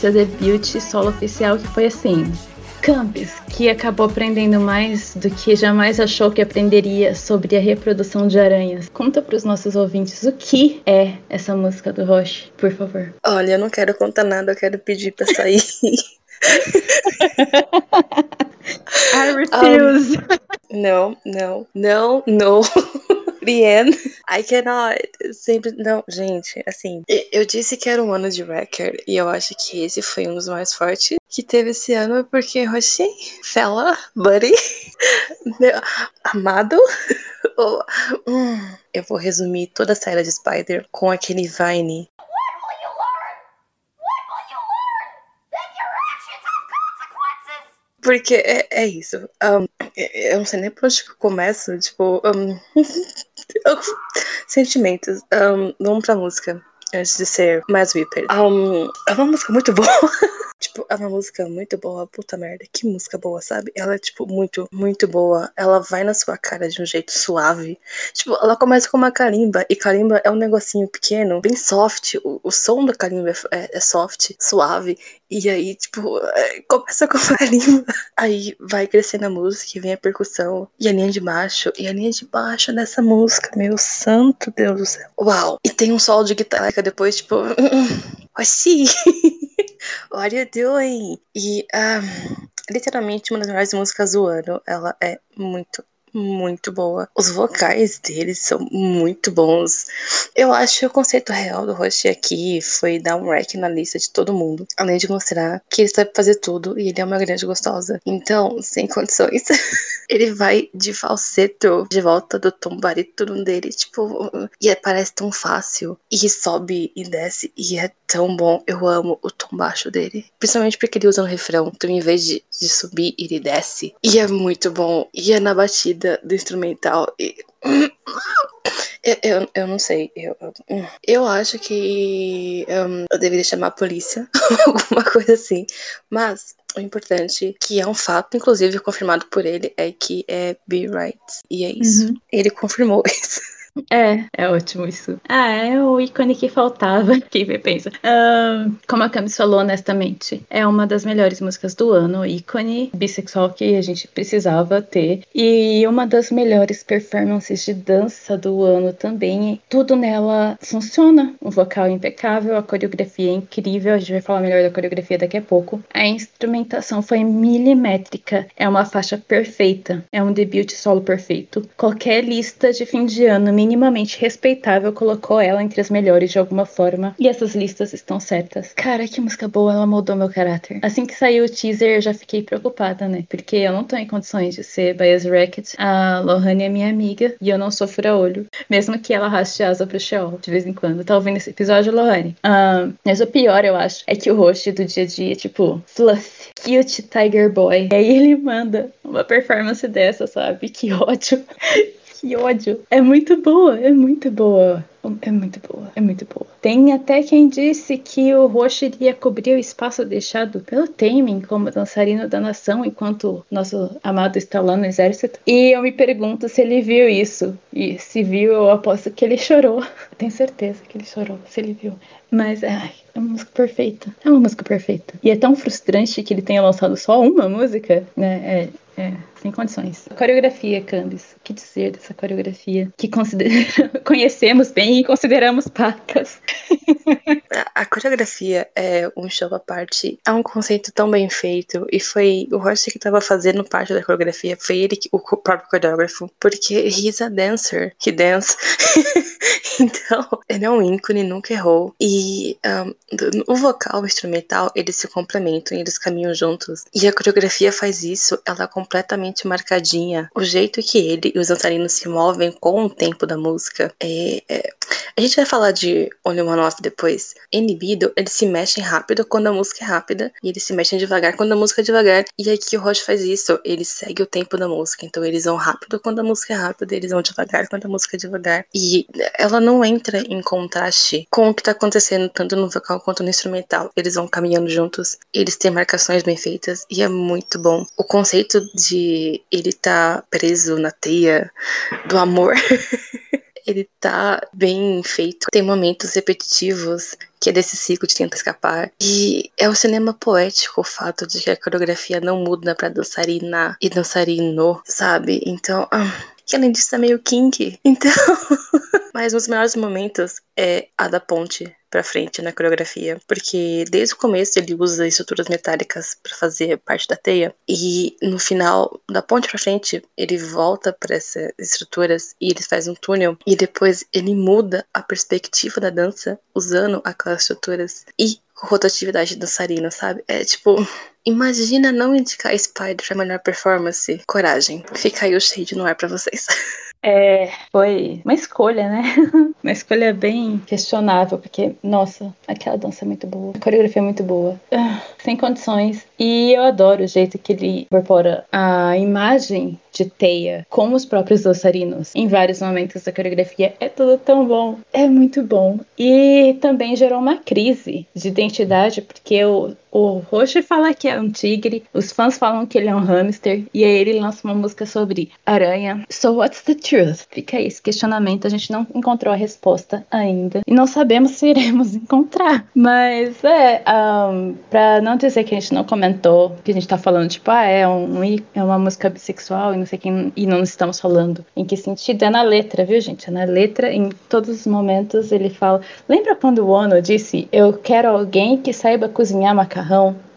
Seu debut solo oficial que foi assim. Campos, que acabou aprendendo mais do que jamais achou que aprenderia sobre a reprodução de aranhas. Conta pros nossos ouvintes o que é essa música do Roche, por favor. Olha, eu não quero contar nada, eu quero pedir pra sair. I refuse. Não, não, não, não. Brienne, I cannot. Sempre. Não, gente, assim. Eu disse que era um ano de record e eu acho que esse foi um dos mais fortes que teve esse ano, porque Roshi, fella, buddy, meu amado. hum, eu vou resumir toda a série de Spider com aquele Vine Porque é, é isso. Um, eu eu não sei nem por onde eu começo. Tipo, um, sentimentos. Um, vamos pra música. Antes de ser mais Reaper. Um, é uma música muito boa. tipo, é uma música muito boa. Puta merda. Que música boa, sabe? Ela é, tipo, muito, muito boa. Ela vai na sua cara de um jeito suave. Tipo, ela começa com uma carimba. E carimba é um negocinho pequeno, bem soft. O, o som da carimba é, é- é soft, suave. E aí, tipo, é, começa com a. Aí vai crescendo a música e vem a percussão. E a linha de baixo. E a linha de baixo dessa música, meu santo Deus do céu. Uau! E tem um solo de guitarra depois, tipo. Oxi! What are you doing? E, ah, literalmente, uma das melhores músicas do ano. Ela é muito, muito boa. Os vocais deles são muito bons. Eu acho que o conceito real do Roshi aqui foi dar um rack na lista de todo mundo. Além de mostrar que ele sabe fazer tudo e ele é uma grande gostosa. Então, sem condições. ele vai de falseto de volta do tom barítono dele, tipo, e é- parece tão fácil. E sobe e desce e é tão bom. Eu amo o tom baixo dele. Principalmente porque ele usa no refrão. Então, em vez de, de subir, ele desce. E é muito bom. E é na batida do instrumental. E... Eu, eu, eu não sei. Eu, eu, eu acho que hum, eu deveria chamar a polícia, alguma coisa assim. Mas o importante, que é um fato, inclusive confirmado por ele, é que é be right. E é isso. Uhum. Ele confirmou isso. É, é ótimo isso. Ah, é o ícone que faltava. Quem vê pensa. Ahn, como a Camis falou honestamente, é uma das melhores músicas do ano, ícone bissexual que a gente precisava ter. E uma das melhores performances de dança do ano também. Tudo nela funciona. O vocal é impecável, a coreografia é incrível. A gente vai falar melhor da coreografia daqui a pouco. A instrumentação foi milimétrica. É uma faixa perfeita. É um debut solo perfeito. Qualquer lista de fim de ano minimamente respeitável colocou ela entre as melhores de alguma forma. E essas listas estão certas. Cara, que música boa, ela moldou meu caráter. Assim que saiu o teaser, eu já fiquei preocupada, né? Porque eu não tô em condições de ser Bias Racket. A Lohane é minha amiga e eu não sou fura-olho. Mesmo que ela arraste asa pro Sheol de vez em quando. Tá ouvindo esse episódio, Lohane? Ah, mas o pior, eu acho, é que o host do dia a dia, tipo, fluff, cute Tiger Boy. E aí ele manda uma performance dessa, sabe? Que ódio. Que ódio. É muito boa, é muito boa. É muito boa, é muito boa. Tem até quem disse que o Roche iria cobrir o espaço deixado pelo Taemin como dançarino da nação enquanto nosso amado está lá no exército. E eu me pergunto se ele viu isso. E se viu, eu aposto que ele chorou. Tenho certeza que ele chorou, se ele viu. Mas, ai, é uma música perfeita. É uma música perfeita. E é tão frustrante que ele tenha lançado só uma música, né? É, é, sem condições. Coreografia, Candice. O que dizer dessa coreografia? Que consider... conhecemos bem e consideramos pacas. A, a coreografia é um show à parte, é um conceito tão bem feito, e foi o Roche que tava fazendo parte da coreografia, foi ele, que, o próprio coreógrafo, porque he's a dancer, he dance. então, ele é um ícone, nunca errou. E um, o vocal o instrumental, eles se complementam, eles caminham juntos. E a coreografia faz isso, ela é completamente marcadinha. O jeito que ele e os dançarinos se movem com o tempo da música é- é a gente vai falar de Only One Off depois. Inibido, eles se mexem rápido quando a música é rápida, e eles se mexem devagar quando a música é devagar. E aqui o Roche faz isso, ele segue o tempo da música. Então eles vão rápido quando a música é rápida, eles vão devagar quando a música é devagar. E ela não entra em contraste com o que tá acontecendo tanto no vocal quanto no instrumental. Eles vão caminhando juntos, eles têm marcações bem feitas, e é muito bom. O conceito de ele tá preso na teia do amor. ele tá bem feito. Tem momentos repetitivos que é desse ciclo de tentar escapar. E é o cinema poético o fato de que a coreografia não muda pra dançarina e dançarino, sabe? Então, ah, que além disso é meio kinky. Então, mas um dos melhores momentos é a da ponte pra frente na coreografia, porque desde o começo ele usa estruturas metálicas pra fazer parte da teia e no final da ponte pra frente ele volta para essas estruturas e ele faz um túnel e depois ele muda a perspectiva da dança usando aquelas estruturas e rotatividade dançarina, sabe? É tipo, imagina não indicar Spider pra melhor performance. Coragem. Fica aí o shade no ar pra vocês. É, foi uma escolha, né? uma escolha bem questionável, porque, nossa, aquela dança é muito boa, a coreografia é muito boa, Ah, sem condições. E eu adoro o jeito que ele incorpora a imagem de teia com os próprios dançarinos em vários momentos da coreografia. É tudo tão bom, é muito bom. E também gerou uma crise de identidade, porque o, o Roche fala que é um tigre, os fãs falam que ele é um hamster, e aí ele lança uma música sobre aranha. So what's the truth? Fica esse questionamento, a gente não encontrou a resposta ainda. E não sabemos se iremos encontrar. Mas é, um, pra não dizer que a gente não comentou, que a gente tá falando, tipo, ah, é, um, é uma música bissexual e não sei quem, e não estamos falando em que sentido. É na letra, viu, gente? É na letra, em todos os momentos ele fala. Lembra quando o Ono disse: Eu quero alguém que saiba cozinhar macarrão?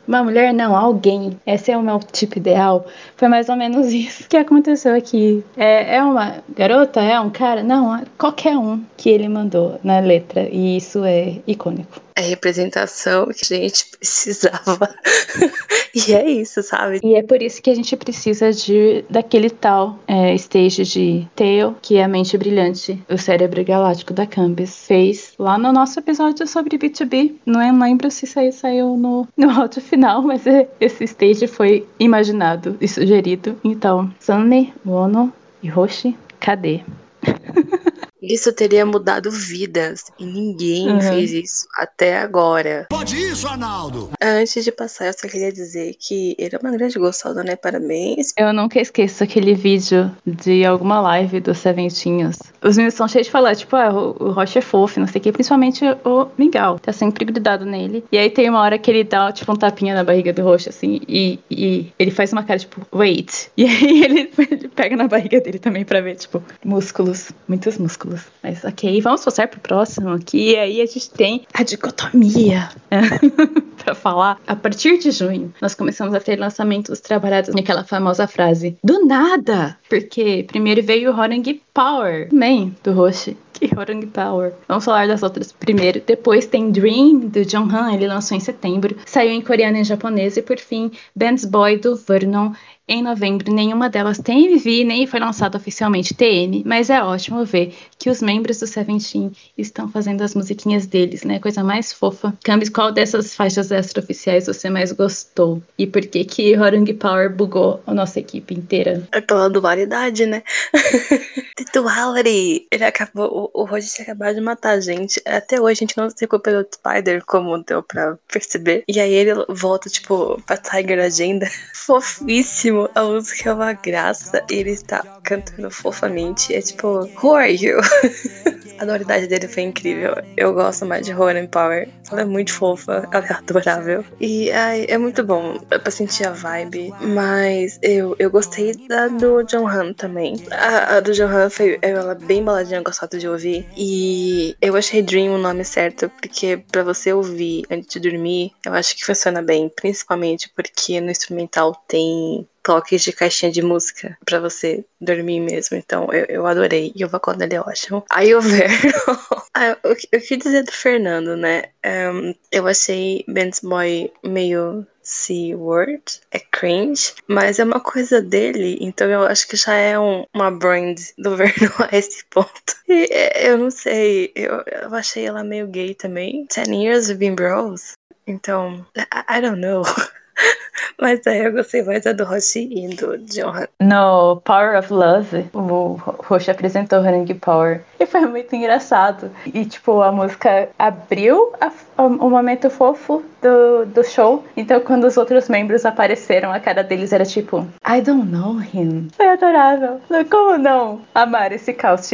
Uma mulher não, alguém. Esse é o meu tipo ideal. Foi mais ou menos isso que aconteceu aqui. É, é uma garota? É um cara? Não, é qualquer um que ele mandou na letra. E isso é icônico. É representação que a gente precisava. e é isso, sabe? E é por isso que a gente precisa de daquele tal é, stage de Tail, que é a mente brilhante, o cérebro galáctico da Campus, fez lá no nosso episódio sobre B2B. Não lembro se isso aí saiu no, no áudio final, mas é, esse stage foi imaginado e sugerido. Então, Sunny, Wono e Roshi, cadê? Isso teria mudado vidas e ninguém Uhum. fez isso até agora. Pode isso, Arnaldo! Antes de passar, eu só queria dizer que ele é uma grande gostosa, né? Parabéns. Eu nunca esqueço aquele vídeo de alguma live dos Seventinhos. Os meninos são cheios de falar, tipo, ah, o, Rocha é fofo, não sei o que, principalmente o Miguel. Tá sempre grudado nele. E aí tem uma hora que ele dá, tipo, um tapinha na barriga do Rocha, assim, e, e ele faz uma cara, tipo, wait. E aí ele, ele pega na barriga dele também pra ver, tipo, músculos. Muitos músculos. Mas ok, vamos passar pro próximo aqui. E aí a gente tem a dicotomia. pra falar. A partir de junho, nós começamos a ter lançamentos trabalhados naquela famosa frase do nada. Porque primeiro veio o Horang Power, man, do Roshi. Que Horang Power. Vamos falar das outras primeiro. Depois tem Dream, do John Han, ele lançou em setembro. Saiu em coreano e em japonês. E por fim, Band's Boy, do Vernon. Em novembro, nenhuma delas tem MV, nem foi lançado oficialmente TN, mas é ótimo ver que os membros do Seventeen estão fazendo as musiquinhas deles, né? Coisa mais fofa. Camis, qual dessas faixas extra-oficiais você mais gostou? E por que que Horang Power bugou a nossa equipe inteira? Aquela dualidade, né? Duality! Ele acabou. O, o Roger tinha acabado de matar a gente. Até hoje a gente não se recuperou do Spider, como deu pra perceber. E aí ele volta, tipo, pra Tiger Agenda. Fofíssimo! A música é uma graça. Ele está cantando fofamente. É tipo, Who are you? A dualidade dele foi incrível. Eu gosto mais de Rowan Power. Ela é muito fofa, ela é adorável. E ai, é muito bom é pra sentir a vibe. Mas eu, eu gostei da do John Han também. A, a do John Han foi ela é bem baladinha, gostado de ouvir. E eu achei Dream o nome certo, porque pra você ouvir antes de dormir, eu acho que funciona bem. Principalmente porque no instrumental tem toques de caixinha de música pra você dormir mesmo. Então eu, eu adorei. E o dele é ótimo. Aí o Verno. ah, o, que- dizer do Fernando, né? Ehm, eu achei Ben's Boy meio C-word, é cringe, mas é uma coisa dele, então eu acho que já é um- uma brand do Verno a esse ponto. E é, eu não sei, eu, eu achei ela meio gay também. Ten years we've been bros. Então, I, I don't know. Mas aí eu gostei mais da do Roshi e do Johan. No Power of Love, o Roxo apresentou Running Power e foi muito engraçado. E, tipo, a música abriu a- o momento fofo do, do show. Então, quando os outros membros apareceram, a cara deles era tipo, I don't know him. Foi adorável. Como não amar esse caos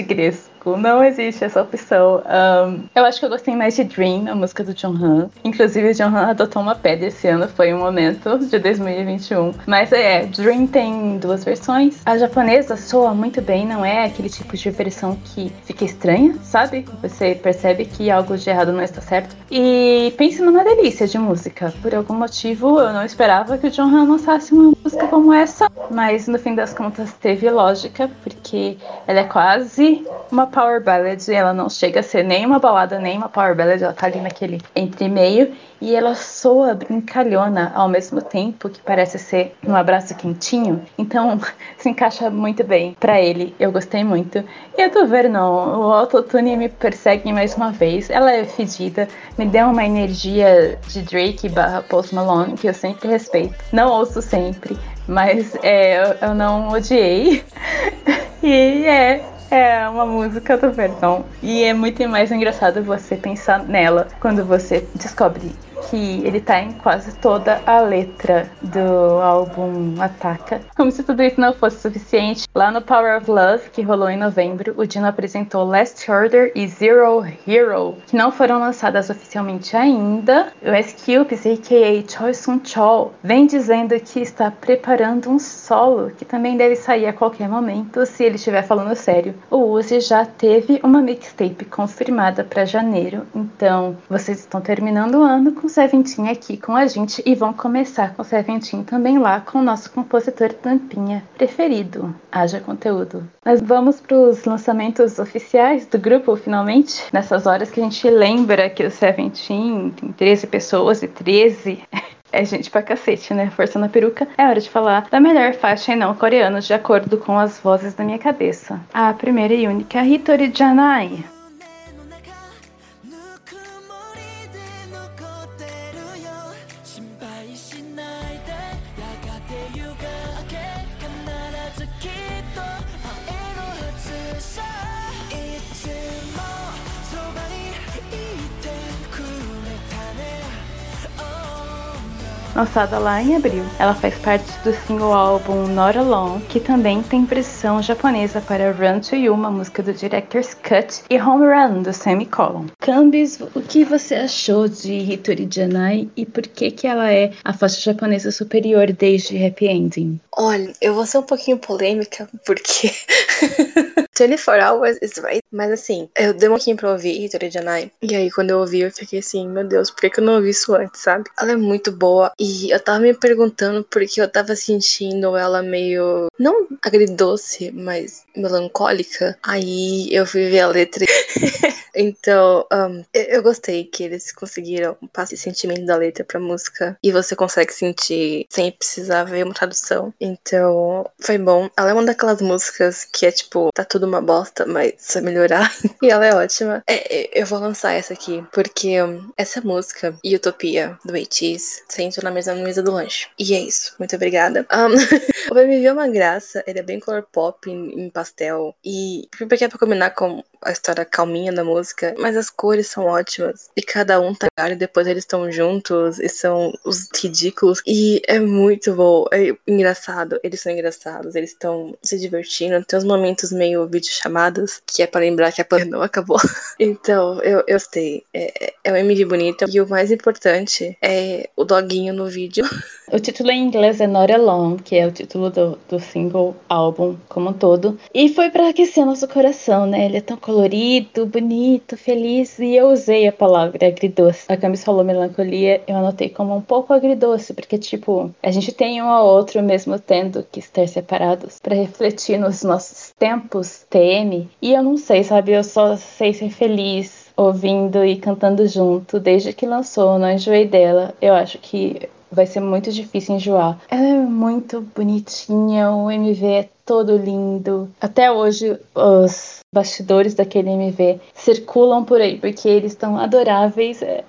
tigresco? Não existe essa opção. Ahn, eu acho que eu gostei mais de Dream, a música do John Han. Inclusive, John Han adotou uma pedra esse ano, foi um momento de 2021. Mas é, Dream tem duas versões. A japonesa soa muito bem, não é aquele tipo de versão que fica estranha, sabe? Você percebe que algo de errado não está certo. E pense numa delícia de música. Por algum motivo, eu não esperava que o John Han lançasse uma música como essa, mas no fim das contas teve lógica, porque ela é quase uma power ballad, ela não chega a ser nem uma balada, nem uma power ballad, ela tá ali naquele entre meio, e ela soa brincalhona ao mesmo tempo que parece ser um abraço quentinho, então se encaixa muito bem pra ele, eu gostei muito. E a do Vernon, o autotune me persegue mais uma vez, ela é fedida, me deu uma energia de Drake barra Post Malone, que eu sempre respeito, não ouço sempre, mas é, eu, eu não odiei. E é, é uma música do Vernon. E é muito mais engraçado você pensar nela quando você descobre que ele tá em quase toda a letra do álbum Ataca. Como se tudo isso não fosse suficiente, lá no Power of Love, que rolou em novembro, o Dino apresentou Last Order e Zero Hero, que não foram lançadas oficialmente ainda. O S-Cubes, a.k.a. Choi Sun Chol, vem dizendo que está preparando um solo, que também deve sair a qualquer momento, se ele estiver falando sério. O Uzi já teve uma mixtape confirmada para janeiro, então vocês estão terminando o ano com Seventeen aqui com a gente e vão começar com Seventeen também lá com o nosso compositor Tampinha preferido. Haja conteúdo. Mas vamos para os lançamentos oficiais do grupo, finalmente. Nessas horas que a gente lembra que o Seventeen tem 13 pessoas e 13 é gente pra cacete, né? Força na peruca. É hora de falar da melhor faixa em não coreano, de acordo com as vozes da minha cabeça. A primeira e única, Hitori Janai. Lançada lá em abril. Ela faz parte do single álbum Not Alone, que também tem versão japonesa para Run to You, uma música do Director's Cut, e Home Run, do Semicolon. Cambis, o que você achou de Hitori Janai e por que que ela é a faixa japonesa superior desde Happy Ending? Olha, eu vou ser um pouquinho polêmica, porque 24 Hours is right. Mas assim, eu dei um pouquinho pra ouvir Hitori Janai. E aí, quando eu ouvi, eu fiquei assim, meu Deus, por que, eu não ouvi isso antes, sabe? Ela é muito boa. E eu tava me perguntando porque eu tava sentindo ela meio. Não agridoce, mas melancólica. Aí eu fui ver a letra. então, um, eu, eu gostei que eles conseguiram passar esse sentimento da letra pra música. E você consegue sentir sem precisar ver uma tradução. Então, foi bom. Ela é uma daquelas músicas que é tipo, tá tudo uma bosta, mas precisa melhorar. e ela é ótima. É, é, eu vou lançar essa aqui, porque um, essa música, Utopia, do ATEEZ, sento na mesa, na mesa do lanche. E é isso. Muito obrigada. Um, o MV é uma graça, ele é bem color pop em, em pastel. E porque é pra combinar com a história calminha da música, mas as cores são ótimas. E cada um tá e depois eles estão juntos e são os ridículos. E é muito bom, é engraçado. Eles são engraçados, eles estão se divertindo. Tem uns momentos meio videochamadas, que é para lembrar que a pandemia não acabou. então, eu, eu gostei. É, é uma MV bonita. E o mais importante é o doguinho no vídeo. O título em inglês é Not Alone, que é o título do, do single álbum como um todo. E foi para aquecer nosso coração, né? Ele é tão colorido, bonito, feliz. E eu usei a palavra agridoce. A Camis falou melancolia, eu anotei como um pouco agridoce, porque, tipo, a gente tem um ao outro mesmo tendo que estar separados para refletir nos nossos tempos TM. E eu não sei, sabe? Eu só sei ser feliz ouvindo e cantando junto desde que lançou, não enjoei dela. Eu acho que vai ser muito difícil enjoar. Ela é muito bonitinha, o MV é todo lindo. Até hoje os bastidores daquele MV circulam por aí porque eles estão adoráveis. É,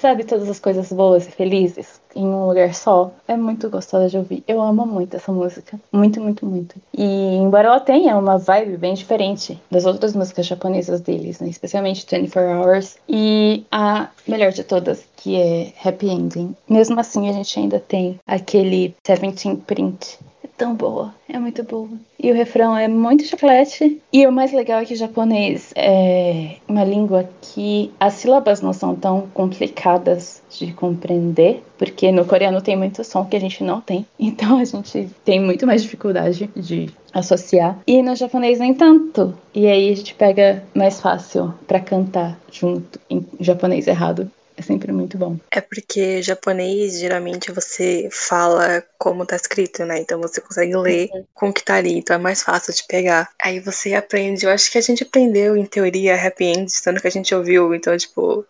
sabe todas as coisas boas e felizes em um lugar só. É muito gostosa de ouvir. Eu amo muito essa música. Muito, muito, muito. E embora ela tenha uma vibe bem diferente das outras músicas japonesas deles, né? especialmente 24 Hours e a melhor de todas, que é Happy Ending. Mesmo assim, a gente ainda tem aquele 17 print tão boa, é muito boa. E o refrão é muito chiclete. E o mais legal é que japonês é uma língua que as sílabas não são tão complicadas de compreender, porque no coreano tem muito som que a gente não tem. Então a gente tem muito mais dificuldade de associar. E no japonês nem tanto. E aí a gente pega mais fácil para cantar junto em japonês errado. É sempre muito bom. É porque japonês, geralmente, você fala como tá escrito, né? Então você consegue ler Uhum. com o que tá ali, então é mais fácil de pegar. Aí você aprende, eu acho que a gente aprendeu, em teoria, happy end, tanto que a gente ouviu, então, tipo.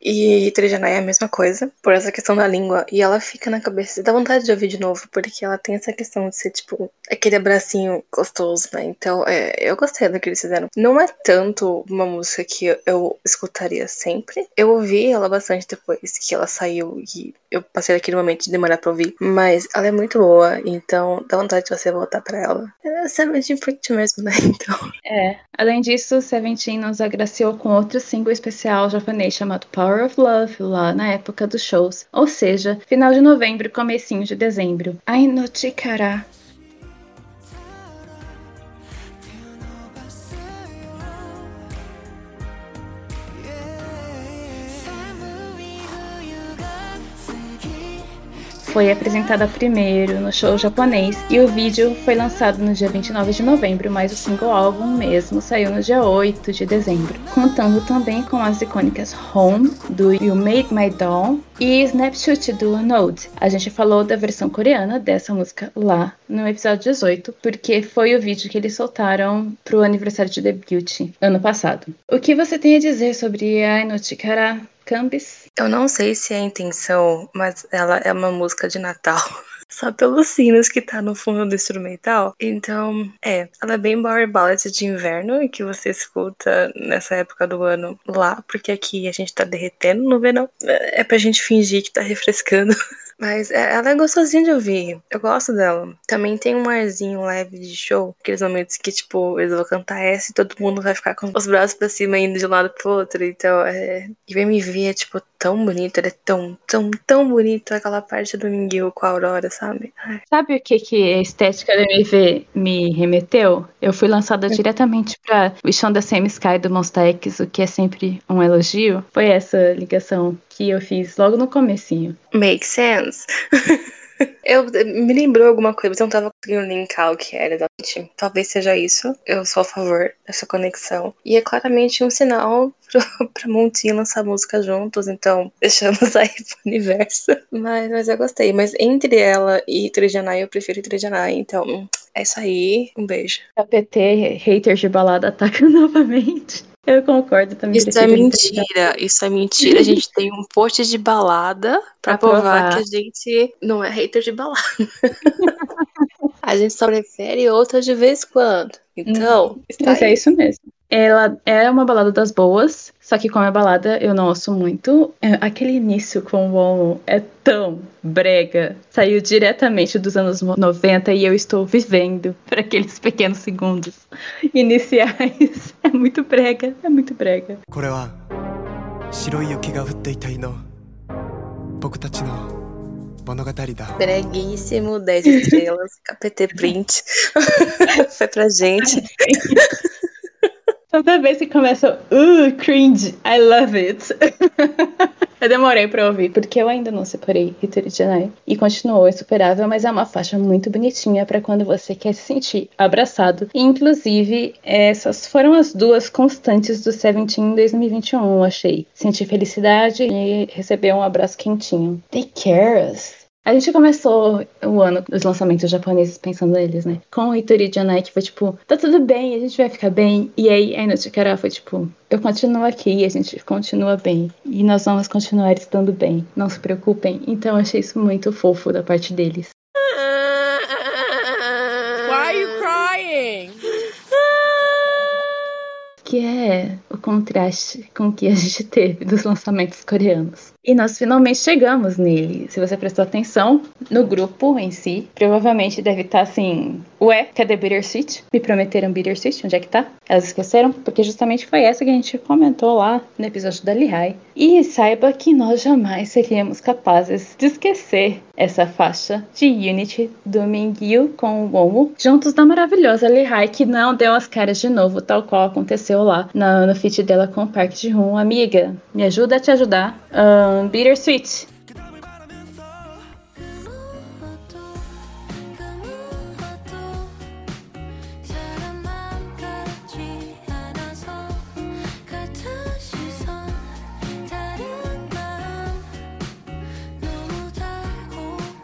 E Trijanai é a mesma coisa, por essa questão da língua. E ela fica na cabeça, dá vontade de ouvir de novo, porque ela tem essa questão de ser, tipo, aquele abracinho gostoso, né? Então, é, eu gostei do que eles fizeram. Não é tanto uma música que eu escutaria sempre. Eu ouvi ela bastante depois que ela saiu e eu passei aquele momento de demorar pra ouvir. Mas ela é muito boa, então dá vontade de você voltar pra ela. É Seventeen Print mesmo, né? Então. É. Além disso, Seventeen nos agraciou com outro single especial japonês chamado Power of Love, lá na época dos shows. Ou seja, final de novembro, comecinho de dezembro. Ai no Chikara. Foi apresentada primeiro no show japonês e o vídeo foi lançado no dia 29 de novembro, mas o single álbum mesmo saiu no dia 8 de dezembro, contando também com as icônicas Home, do You Made My Doll, e Snapshot do Node. A gente falou da versão coreana dessa música lá no episódio 18, porque foi o vídeo que eles soltaram pro aniversário de debut ano passado. O que você tem a dizer sobre no Chikara Campus? Eu não sei se é a intenção, mas ela é uma música de Natal. Só pelos sinos que tá no fundo do instrumental. Então, é. Ela é bem power ballad de inverno, que você escuta nessa época do ano lá, porque aqui a gente tá derretendo no verão. É pra gente fingir que tá refrescando. Mas é- ela é gostosinha de ouvir. Eu gosto dela. Também tem um arzinho leve de show. Aqueles momentos que, tipo, eles vão cantar essa e todo mundo vai ficar com os braços pra cima, indo de um lado pro outro. Então, é. E o MV é, tipo, tão bonito. Ele é tão, tão, tão bonito. Aquela parte do Minguil com a Aurora, sabe? Ai, Sabe o que, que a estética do MV me remeteu? Eu fui lançada diretamente pra Wish on the Same Sky do Monsta X, o que é sempre um elogio. Foi essa ligação que eu fiz logo no comecinho. Make sense. Eu me lembrou alguma coisa, mas eu não tava conseguindo linkar o que era exatamente. Talvez seja isso. Eu sou a favor dessa conexão. E é claramente um sinal pro, pra Montinho lançar música juntos, então deixamos aí pro universo. Mas, mas eu gostei. Mas entre ela e Trijanai, eu prefiro Trijanai. Então, é isso aí. Um beijo. A PT, haters de balada, ataca novamente. Eu concordo também. Isso é mentira, isso é mentira. A gente tem um post de balada pra Pra provar provar. que a gente não é hater de balada. a gente só prefere outras de vez em quando. Então, está Mas é isso mesmo. Ela é uma balada das boas, só que como é balada, eu não ouço muito. É, Aquele início com o Omo é tão brega. Saiu diretamente dos anos 90 e eu estou vivendo por aqueles pequenos segundos iniciais. É muito brega, é muito brega. これは白い雪が降っていた日の僕たちの物語だ Breguíssimo, 10 estrelas, KPT print. Foi pra gente. Toda vez que começa, uh, cringe, I love it. eu demorei pra ouvir, porque eu ainda não separei Hitori Janai. E continuou insuperável, mas é uma faixa muito bonitinha pra quando você quer se sentir abraçado. Inclusive, essas foram as duas constantes do Seventeen em 2021, eu achei. Sentir felicidade e receber um abraço quentinho. They care us. A gente começou o ano dos lançamentos japoneses pensando neles, né? Com o Hitori Janai, que foi tipo, tá tudo bem, a gente vai ficar bem. E aí a Inotikara foi tipo, eu continuo aqui a gente continua bem. E nós vamos continuar estando bem. Não se preocupem. Então achei isso muito fofo da parte deles. Why are you crying? Que é o contraste com que a gente teve dos lançamentos coreanos. E nós finalmente chegamos nele. Se você prestou atenção no grupo em si, provavelmente deve estar assim: Ué, cadê Bittersweet? Me prometeram Bittersweet, onde é que tá? Elas esqueceram, porque justamente foi essa que a gente comentou lá no episódio da Lihai. E saiba que nós jamais seríamos capazes de esquecer essa faixa de Unity do Mingyu com o Momo, juntos da maravilhosa Lihai, que não deu as caras de novo, tal qual aconteceu lá no feat dela com o Park Ji-hoon. Amiga, me ajuda a te ajudar. Ahn, Bittersweet.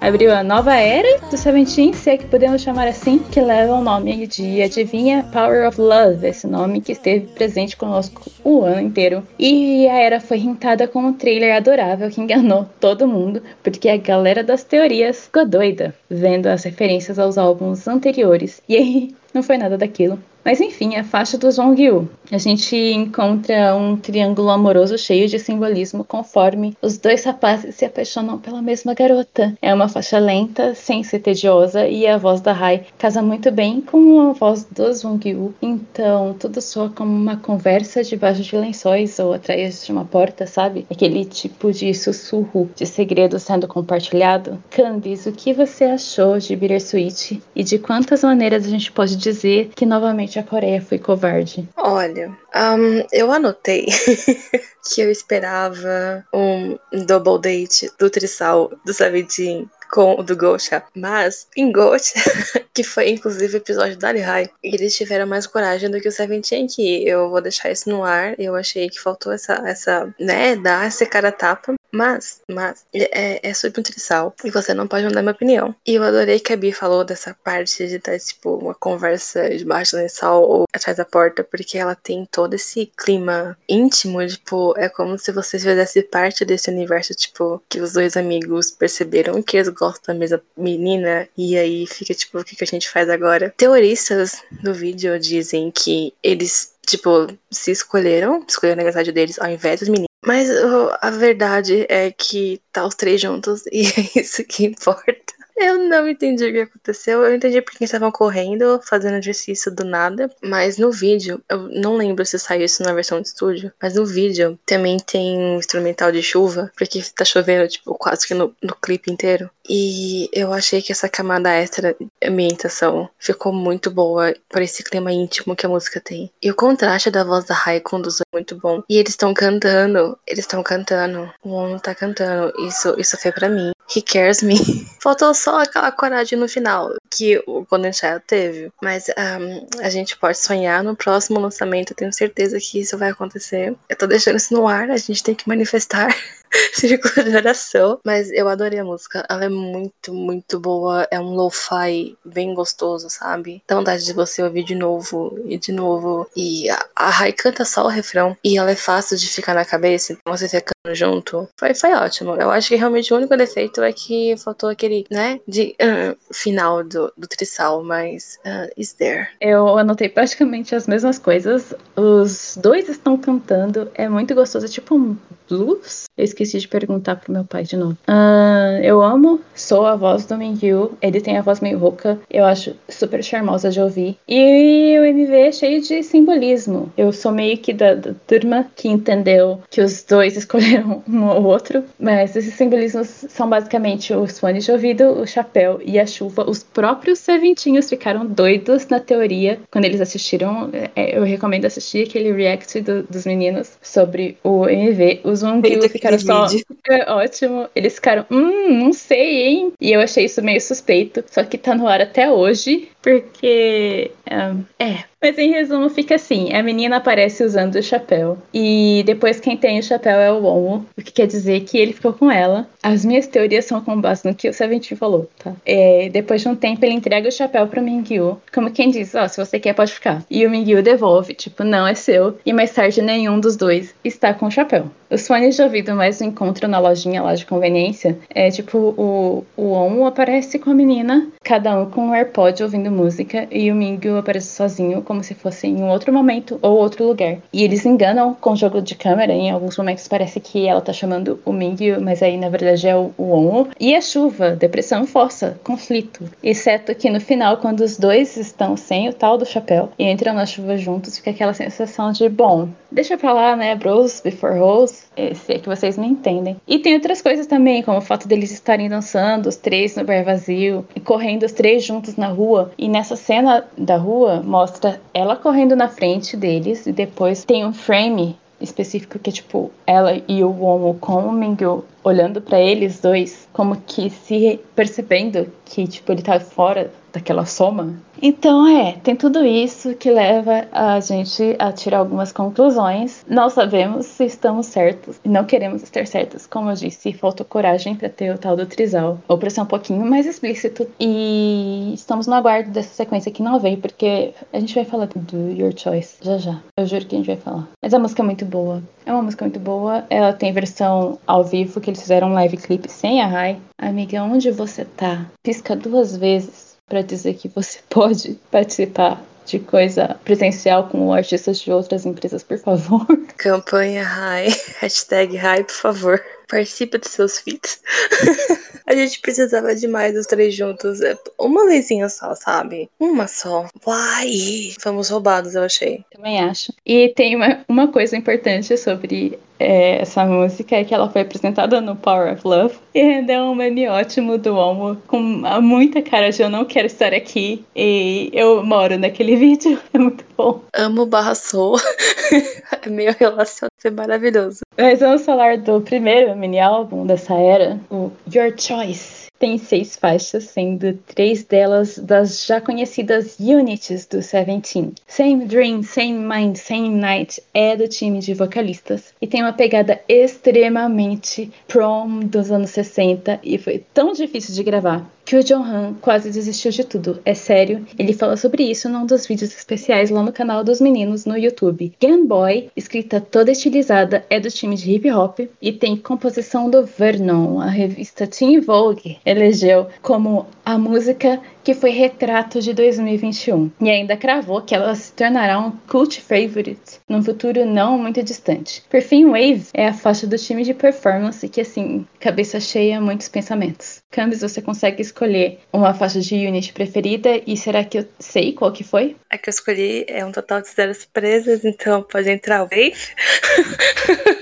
Abriu a nova era do Seventeen, se é que podemos chamar assim, que leva o nome de Adivinha Power of Love, esse nome que esteve presente conosco o ano inteiro. E a era foi rentada com um trailer adorável que enganou todo mundo, porque a galera das teorias ficou doida vendo as referências aos álbuns anteriores. E aí, não foi nada daquilo. Mas enfim, a faixa do Zongyu. A gente encontra um triângulo amoroso cheio de simbolismo conforme os dois rapazes se apaixonam pela mesma garota. É uma faixa lenta, sem ser tediosa, e a voz da Rai casa muito bem com a voz do Zongyu. Então, tudo soa como uma conversa debaixo de lençóis ou atrás de uma porta, sabe? Aquele tipo de sussurro de segredo sendo compartilhado. Candice, o que você achou de Bittersweet? E de quantas maneiras a gente pode dizer que novamente a Coreia foi covarde? Olha, ahn, eu anotei que eu esperava um double date do Trissal do Seventeen com o do Gosha, mas em Gosha, que foi inclusive o episódio da Lihai, eles tiveram mais coragem do que o Seventeen que eu vou deixar isso no ar, eu achei que faltou essa, essa né, dar essa cara tapa, mas, mas, é, é sobre Trissal e você não pode mudar minha opinião. E eu adorei que a Bi falou dessa parte de estar, tipo, uma conversa debaixo do lençol ou atrás da porta, porque ela tem todo esse clima íntimo, tipo, é como se você fizesse parte desse universo, tipo, que os dois amigos perceberam que eles gostam da mesma menina, e aí fica, tipo, o que, que a gente faz agora? Teoristas do vídeo dizem que eles, tipo, se escolheram, escolheram a amizade deles ao invés dos meninos. Mas uh, a verdade é que tá os três juntos e é isso que importa. Eu não entendi o que aconteceu. Eu entendi porque eles estavam correndo, fazendo exercício do nada. Mas no vídeo, eu não lembro se saiu isso na versão de estúdio. Mas no vídeo também tem um instrumental de chuva. Porque tá chovendo, tipo, quase que no, no clipe inteiro. E eu achei que essa camada extra de ambientação ficou muito boa por esse clima íntimo que a música tem. E o contraste da voz da Rai com o do Zoe é muito bom. E eles estão cantando, eles estão cantando. O Ono tá cantando. Isso, isso foi pra mim. He cares me. Faltou só aquela coragem no final que o Golden Child teve. Mas um, a gente pode sonhar no próximo lançamento. Eu tenho certeza que isso vai acontecer. Eu tô deixando isso no ar, a gente tem que manifestar. Círculo de oração. Mas eu adorei a música. Ela é muito, muito boa. É um lo-fi bem gostoso, sabe? Dá vontade de você ouvir de novo e de novo. E a, Rai canta só o refrão. E ela é fácil de ficar na cabeça. Então você fica junto. Foi, foi ótimo. Eu acho que realmente o único defeito é que faltou aquele, né? De uh, final do, do Trissal. Mas uh, is there. Eu anotei praticamente as mesmas coisas. Os dois estão cantando. É muito gostoso. É tipo um blues. Eu esqueci de perguntar pro meu pai de novo. Ah, eu amo, sou a voz do Mingyu. Ele tem a voz meio rouca. Eu acho super charmosa de ouvir. E o MV é cheio de simbolismo. Eu sou meio que da, da turma que entendeu que os dois escolheram um ou outro. Mas esses simbolismos são basicamente os fones de ouvido, o chapéu e a chuva. Os próprios seventinhos ficaram doidos na teoria quando eles assistiram. é, Eu recomendo assistir aquele react do- dos meninos sobre o MV. Os Mingyu ficaram só. É ótimo. Eles ficaram, hum, não sei, hein? E eu achei isso meio suspeito. Só que tá no ar até hoje, porque. ah, é. Mas em resumo, fica assim: a menina aparece usando o chapéu. E depois quem tem o chapéu é o Omo, o que quer dizer que ele ficou com ela. As minhas teorias são com base no que o Seventeen falou, tá? É, depois de um tempo, ele entrega o chapéu pro Mingyu. Como quem diz, ó, se você quer, pode ficar. E o Mingyu devolve, tipo, não é seu. E mais tarde, nenhum dos dois está com o chapéu. Os fones de ouvido mais encontram na lojinha lá de conveniência é tipo o, o Omo aparece com a menina, cada um com um AirPod ouvindo música, e o Mingyu aparece sozinho, como se fosse em um outro momento ou outro lugar. E eles enganam com o jogo de câmera, em alguns momentos parece que ela tá chamando o Mingyu, mas aí na verdade é o, o Omo. E a chuva, depressão, força, conflito. Exceto que no final, quando os dois estão sem o tal do chapéu e entram na chuva juntos, fica aquela sensação de, bom, deixa pra lá, né, bros before hoes, eh, se é que vocês me entendem. E tem outras coisas também, como o fato deles estarem dançando, os três no bar vazio, e correndo os três juntos na rua. E nessa cena da rua, mostra ela correndo na frente deles, e depois tem um frame específico que é tipo ela e o Omo com o Mingyu olhando pra eles dois, como que se percebendo que tipo ele tá fora daquela soma. Então é, tem tudo isso que leva a gente a tirar algumas conclusões. Não sabemos se estamos certos e não queremos estar certos. Como eu disse, faltou coragem para ter o tal do trisal, ou para ser um pouquinho mais explícito. E estamos no aguardo dessa sequência que não veio, porque a gente vai falar do Your Choice já já. Eu juro que a gente vai falar. Mas a música é muito boa. É uma música muito boa. Ela tem versão ao vivo que eles fizeram um live clip sem a Rai. Amiga, onde você tá? Pisca duas vezes para dizer que você pode participar de coisa presencial com artistas de outras empresas, por favor. Campanha Rai. Hashtag Rai, por favor. Participe dos seus feats. a gente precisava demais os três juntos. É Uma vezinha só, sabe? Uma só. Uai! Fomos roubados, eu achei. Também acho. E tem uma, uma coisa importante sobre é, essa música, é que ela foi apresentada no Power of Love e rendeu um meme ótimo do Omo, com muita cara de eu não quero estar aqui e eu moro naquele vídeo. É muito bom. Amo barra soul. é meio relacionado. Foi maravilhoso. Mas vamos falar do primeiro mini álbum dessa era, o Your Choice. Tem seis faixas, sendo três delas das já conhecidas units do Seventeen. Same Dream, Same Mind, Same Night é do time de vocalistas e tem uma pegada extremamente prom dos anos 60 e foi tão difícil de gravar que o John Han quase desistiu de tudo. É sério, ele fala sobre isso num dos vídeos especiais lá no canal dos meninos no YouTube. Game Boy, escrita toda estilizada, é do time de hip hop e tem composição do Vernon. A revista Teen Vogue elegeu como a música que foi retrato de 2021 e ainda cravou que ela se tornará um cult favorite num futuro não muito distante. Por fim, Wave é a faixa do time de performance que, assim, cabeça cheia, muitos pensamentos. Cambis, você consegue escolher uma faixa de unit preferida e será que eu sei qual que foi? A que eu escolhi é um total de zero surpresas, então pode entrar o Wave.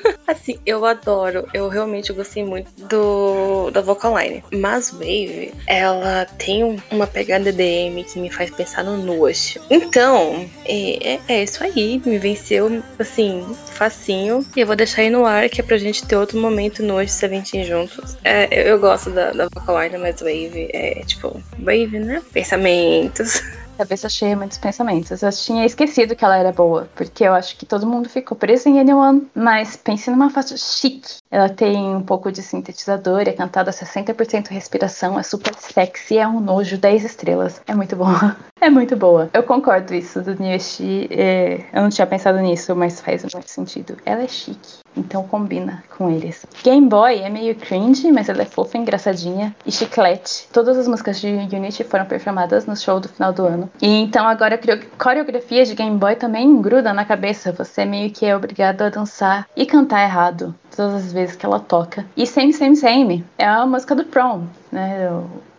assim, eu adoro, eu realmente gostei muito do da vocal line. Mas Wave, ela tem um- uma pegada DM que me faz pensar no Nush. Então, é, é- é isso aí, me venceu, assim, facinho. E eu vou deixar aí no ar, que é pra gente ter outro momento Nush Seventeen juntos. É, eu, eu gosto da, da vocal line, mas Wave é tipo, Wave, né? Pensamentos. Cabeça cheia, muitos pensamentos. Eu tinha esquecido que ela era boa, porque eu acho que todo mundo ficou preso em Anyone, mas pense numa faixa chique. Ela tem um pouco de sintetizador, é cantada a 60% respiração, é super sexy, é um nojo 10 estrelas. É muito boa. É muito boa. Eu concordo isso do Nyoshi. É, eu não tinha pensado nisso, mas faz muito sentido. Ela é chique. Então combina com eles. Game Boy é meio cringe, mas ela é fofa, engraçadinha e chiclete. Todas as músicas de Unity foram performadas no show do final do ano. E então agora a coreo- coreografia de Game Boy também gruda na cabeça. Você meio que é obrigado a dançar e cantar errado todas as vezes que ela toca. E Same Same Same é a música do Prom, né?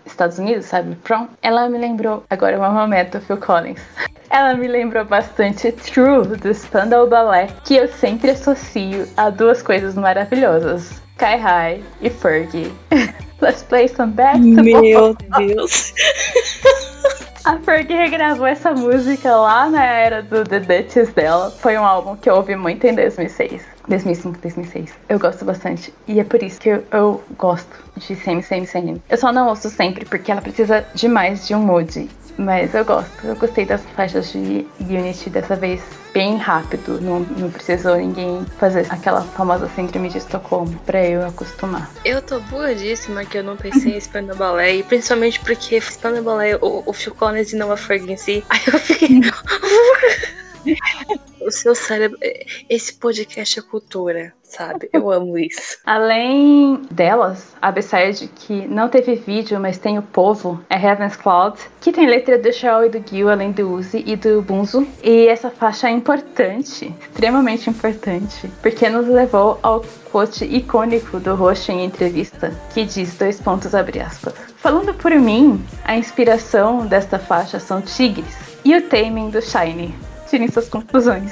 Estados Unidos, sabe? Prom. Ela me lembrou, agora é um momento, Phil Collins. Ela me lembrou bastante True, do Spandau Ballet, que eu sempre associo a duas coisas maravilhosas. Sky High e Fergie. Let's play some basketball. Deus. A Fergie regravou essa música lá na era do The Duchess dela. Foi um álbum que eu ouvi muito em 2006. 2005, 2006. Eu gosto bastante. E é por isso que eu, eu gosto de Same, Same, Same. Eu só não ouço sempre porque ela precisa demais de um mood. Mas eu gosto. Eu gostei das faixas de Unity dessa vez bem rápido. Não, não precisou ninguém fazer aquela famosa síndrome de Estocolmo pra eu acostumar. Eu tô burradíssima que eu não pensei em Spandau Ballet, principalmente porque Spandau Ballet, o, o Phil Collins e não a Fergie em si. Aí eu fiquei... o seu cérebro... Esse podcast é cultura, sabe? Eu amo isso. Além delas, a B-side que não teve vídeo, mas tem o povo, é Heaven's Cloud, que tem letra do Shaw e do Gil, além do Uzi e do Bunzo. E essa faixa é importante, extremamente importante, porque nos levou ao quote icônico do Rocha em entrevista, que diz dois pontos abre aspas. Falando por mim, a inspiração desta faixa são tigres e o taming do Shine. Tirem suas conclusões.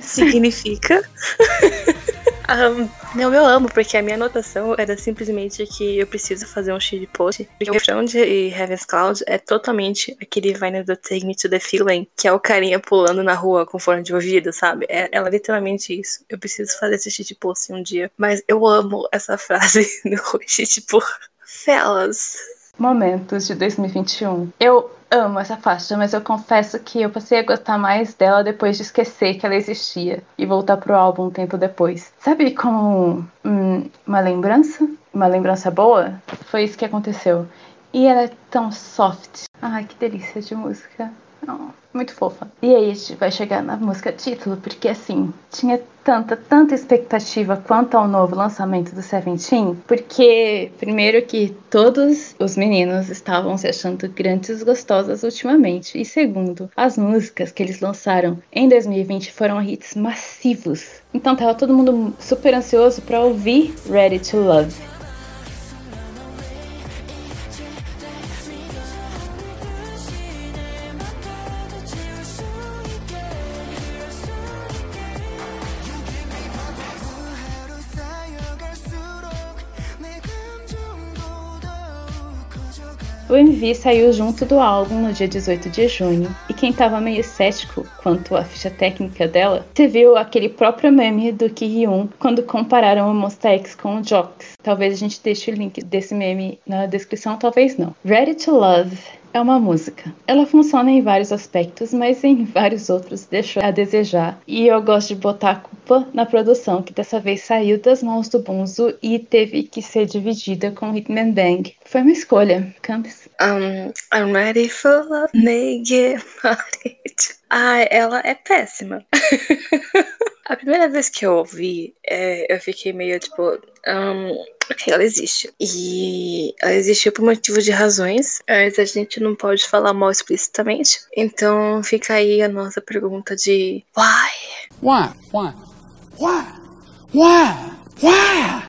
Significa... Um, não, eu amo, porque a minha anotação era simplesmente que eu preciso fazer um shit post. Porque o refrão de Heaven's Cloud é totalmente aquele Vine do Take Me to the Feeling, que é o carinha pulando na rua com fone de ouvido, sabe? É, ela é literalmente isso. Eu preciso fazer esse shit post um dia. Mas eu amo essa frase no Roshi, tipo, fellas. Momentos de 2021. Eu amo essa faixa, mas eu confesso que eu passei a gostar mais dela depois de esquecer que ela existia e voltar pro álbum um tempo depois. Sabe como hum, uma lembrança? Uma lembrança boa? Foi isso que aconteceu. E ela é tão soft. Ai, que delícia de música. Oh, muito fofa. E aí a gente vai chegar na música título, porque assim, tinha tanta, tanta expectativa quanto ao novo lançamento do Seventeen, porque primeiro que todos os meninos estavam se achando grandes gostosas ultimamente, e segundo, as músicas que eles lançaram em 2020 foram hits massivos. Então tava todo mundo super ansioso para ouvir Ready to Love. O MV saiu junto do álbum no dia 18 de junho, e quem tava meio cético quanto à ficha técnica dela, se viu aquele próprio meme do Ki-hyun quando compararam o Monsta X com o Jox. Talvez a gente deixe o link desse meme na descrição, talvez não. Ready to Love é uma música. Ela funciona em vários aspectos, mas em vários outros deixou a desejar. E eu gosto de botar a culpa na produção, que dessa vez saiu das mãos do Bunzo e teve que ser dividida com Hitman Bang. Foi uma escolha, Campos. Um, I'm ready for love, body. Ai, ela é péssima. A primeira vez que eu ouvi, é, eu fiquei meio tipo. hum, ok, ela existe. E ela existiu por motivo de razões, mas a gente não pode falar mal explicitamente. Então fica aí a nossa pergunta de why? Why? Why? Why? Why?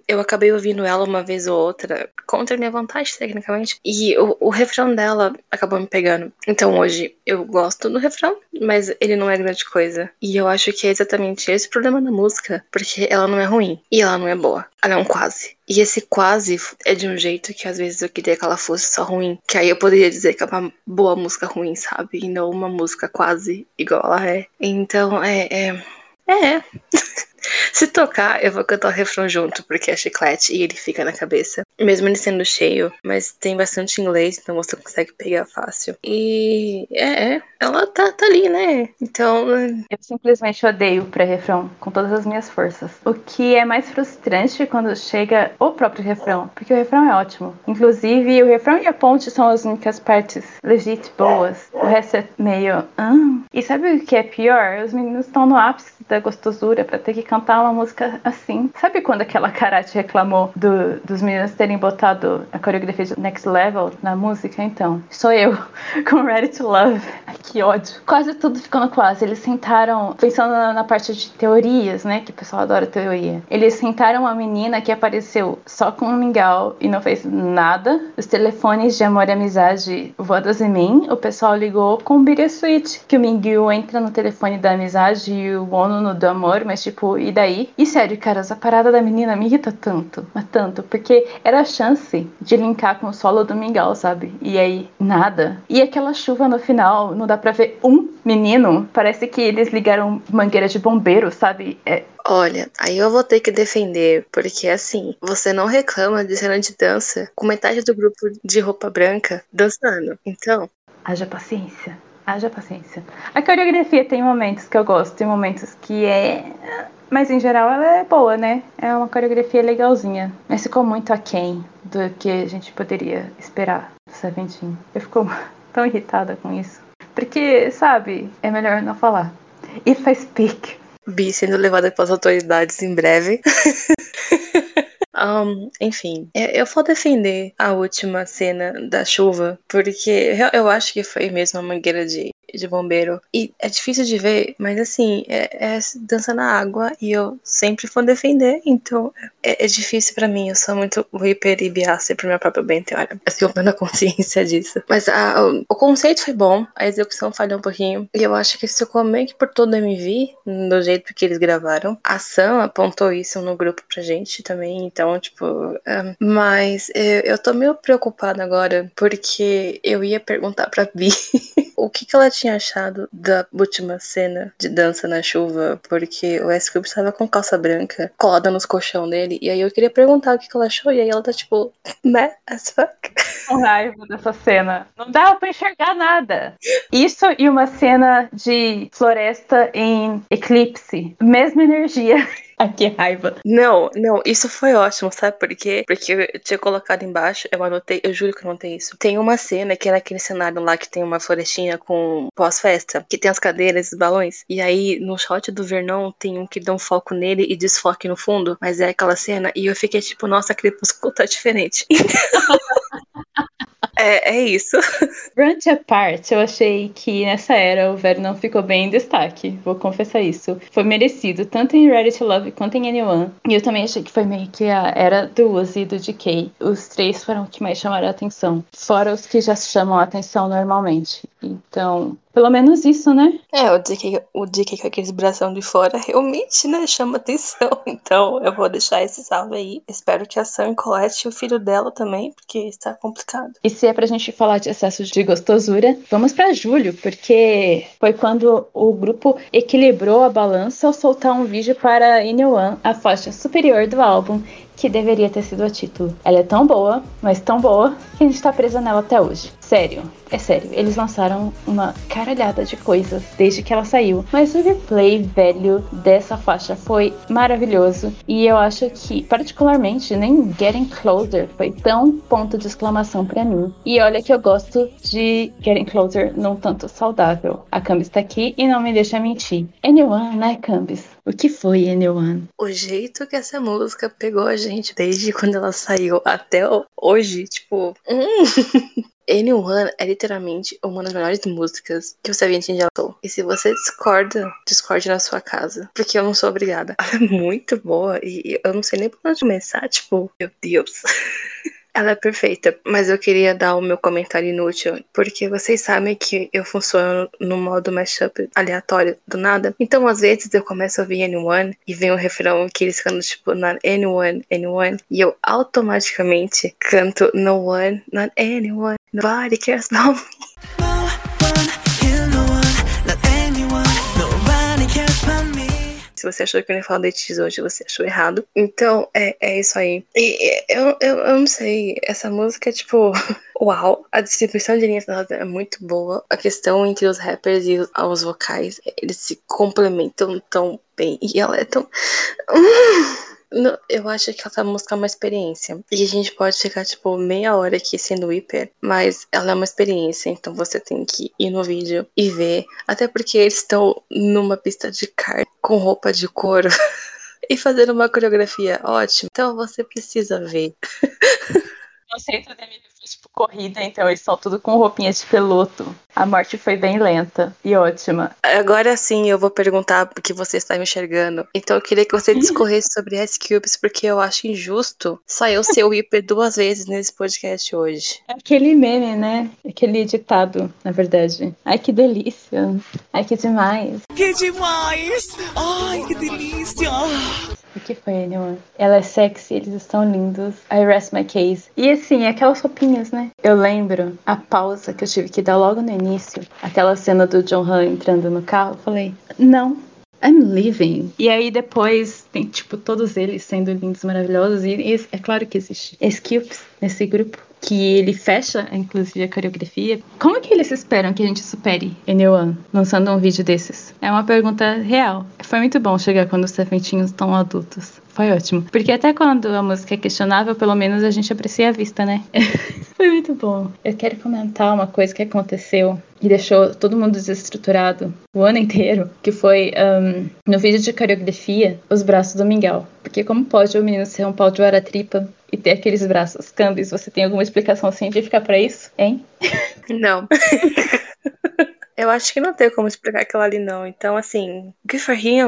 Eu acabei ouvindo ela uma vez ou outra, contra minha vontade, tecnicamente. E o, o refrão dela acabou me pegando. Então hoje eu gosto do refrão, mas ele não é grande coisa. E eu acho que é exatamente esse o problema da música, porque ela não é ruim e ela não é boa. Ela é um quase. E esse quase é de um jeito que às vezes eu queria que ela fosse só ruim. Que aí eu poderia dizer que é uma boa música ruim, sabe? E não uma música quase igual ela é. Então é. É. é. Se tocar, eu vou cantar o refrão junto, porque é chiclete e ele fica na cabeça. Mesmo ele sendo cheio, mas tem bastante inglês, então você consegue pegar fácil. E é, é ela tá, tá ali, né? Então. Eu simplesmente odeio pré-refrão com todas as minhas forças. O que é mais frustrante quando chega o próprio refrão, porque o refrão é ótimo. Inclusive, o refrão e a ponte são as únicas partes legit boas. O resto é meio. Ah. E sabe o que é pior? Os meninos estão no ápice da gostosura pra ter que cantar uma música assim. Sabe quando aquela Karate reclamou do- dos meninos terem botado a coreografia de Next Level na música? Então, sou eu com Ready to Love. Ai, que ódio. Quase tudo ficou no quase. Eles sentaram, pensando na, na parte de teorias, né? Que o pessoal adora teoria. Eles sentaram uma menina que apareceu só com um mingau e não fez nada. Os telefones de amor e amizade voadas em mim. O pessoal ligou com o Bittersweet, que o Mingyu entra no telefone da amizade e o Ono no do amor, mas tipo, e daí? E sério, cara, essa parada da menina me irrita tanto, mas tanto, porque era a chance de linkar com o solo do Mingau, sabe? E aí, nada. E aquela chuva no final, não dá pra ver um menino. Parece que eles ligaram mangueira de bombeiro, sabe? É, Olha, aí eu vou ter que defender, porque assim, você não reclama de cena de dança com metade do grupo de roupa branca dançando. Então, Haja paciência. Haja paciência. A coreografia tem momentos que eu gosto, tem momentos que é. Mas em geral ela é boa, né? É uma coreografia legalzinha. Mas ficou muito aquém do que a gente poderia esperar do Seventeen. Eu fico tão irritada com isso. Porque, sabe, é melhor não falar. If I speak. Bi sendo levada pelas autoridades em breve. Um, enfim, eu, eu vou defender a última cena da chuva, porque eu, acho que foi mesmo uma mangueira de, de bombeiro. E é difícil de ver, mas assim, é, é dança na água e eu sempre vou defender, então é, é difícil pra mim. Eu sou muito Reaper e Beyoncé pro meu próprio bem, tem hora. Eu tenho plena consciência disso. Mas a- o, o conceito foi bom, a execução falhou um pouquinho. E eu acho que isso ficou meio que por todo o MV, do jeito que eles gravaram. A Sam apontou isso no grupo pra gente também, então, tipo. mas eu, eu tô meio preocupada agora, porque eu ia perguntar pra Bi o que, que ela tinha achado da última cena de dança na chuva, porque o S Cube estava com calça branca colada nos colchão dele, e aí eu queria perguntar o que, que ela achou, e aí ela tá tipo, meh as fuck. com raiva dessa cena. Não dava pra enxergar nada. Isso e uma cena de floresta em eclipse. Mesma energia. Ai, que raiva. Não, não, isso foi ótimo, sabe por quê? Porque eu tinha colocado embaixo, eu anotei, eu juro que eu anotei isso. Tem uma cena que é naquele cenário lá que tem uma florestinha com pós-festa, que tem as cadeiras, os balões. E aí, no shot do Vernon, tem um que dá um foco nele e desfoque no fundo, mas é aquela cena. E eu fiquei tipo, nossa, Crepúsculo tá diferente. é, é isso. Brunch Apart, eu achei que nessa era o Vernon ficou bem em destaque. Vou confessar isso. Foi merecido, tanto em Ready to Love quanto em Anyone. E eu também achei que foi meio que a era do Uzi e do DK. Os três foram os que mais chamaram a atenção. Fora os que já chamam a atenção normalmente. Então, pelo menos isso, né? É, o DK, o DK com aqueles bração de fora realmente, né, chama atenção. Então, eu vou deixar esse salve aí. Espero que a Sam colete o filho dela também, porque está complicado. E se é pra gente falar de excesso de gostosura, vamos pra julho, porque foi quando o grupo equilibrou a balança ao soltar um vídeo para One, a faixa superior do álbum, que deveria ter sido o título. Ela é tão boa, mas tão boa, que a gente tá presa nela até hoje. Sério, é sério. Eles lançaram uma caralhada de coisas desde que ela saiu. Mas o replay velho dessa faixa foi maravilhoso. E eu acho que, particularmente, nem Getting Closer foi tão ponto de exclamação pra mim. E olha que eu gosto de Getting Closer num tanto saudável. A Cambis tá aqui e não me deixa mentir. Anyone, né, Cambis? O que foi Anyone? O jeito que essa música pegou a gente desde quando ela saiu até hoje, tipo. Hum. Anyone é literalmente uma das melhores músicas que o Seventeen já lançou. E se você discorda, discorde na sua casa. Porque eu não sou obrigada. Ela é muito boa e eu não sei nem por onde começar. Tipo, meu Deus. Ela é perfeita, mas eu queria dar o meu comentário inútil, porque vocês sabem que eu funciono no modo mashup aleatório do nada. Então, às vezes, eu começo a ouvir Anyone e vem um refrão que eles cantam tipo not anyone, anyone, e eu automaticamente canto no one, not anyone, nobody cares about me. Se você achou que eu ia falar de Etis hoje, você achou errado. Então, é, é isso aí. E eu, eu, eu não sei, essa música é tipo. Uau! A distribuição de linhas é muito boa. A questão entre os rappers e os, os vocais, eles se complementam tão bem. E ela é tão. Hum! Não, eu acho que essa música é uma experiência. E a gente pode ficar, tipo, meia hora aqui sendo hiper, mas ela é uma experiência, então você tem que ir no vídeo e ver. Até porque eles estão numa pista de kart com roupa de couro e fazendo uma coreografia ótima. Então você precisa ver. O conceito da tipo corrida, então eles são tudo com roupinhas de peloto. A morte foi bem lenta e ótima. Agora sim eu vou perguntar o que você está me enxergando. Então eu queria que você discorresse sobre Ice Cubes, porque eu acho injusto só eu ser o hiper duas vezes nesse podcast hoje. É aquele meme, né? Aquele ditado, na verdade. Ai, que delícia. Ai, que demais. Que demais! Ai, que delícia! O que foi, Anyone? Ela é sexy, eles estão lindos. I rest my case. E assim, aquelas roupinhas, né? Eu lembro a pausa que eu tive que dar logo no início. Aquela cena do John Han entrando no carro. Eu falei, não. I'm leaving. E aí depois tem, tipo, todos eles sendo lindos, maravilhosos. E, e é claro que existe Skips nesse grupo. Que ele fecha, inclusive, a coreografia. Como que eles esperam que a gente supere Anyone lançando um vídeo desses? É uma pergunta real. Foi muito bom chegar quando os Seventinhos estão adultos. Foi ótimo. Porque até quando a música é questionável, pelo menos a gente aprecia a vista, né? Foi muito bom. Eu quero comentar uma coisa que aconteceu e deixou todo mundo desestruturado o ano inteiro, que foi um, no vídeo de coreografia, os braços do Mingau. Porque como pode o menino ser um pau de tripa e ter aqueles braços câmbios? Você tem alguma explicação científica pra isso? Hein? Não. Eu acho que não tem como explicar aquilo ali, não. Então, assim, good for him.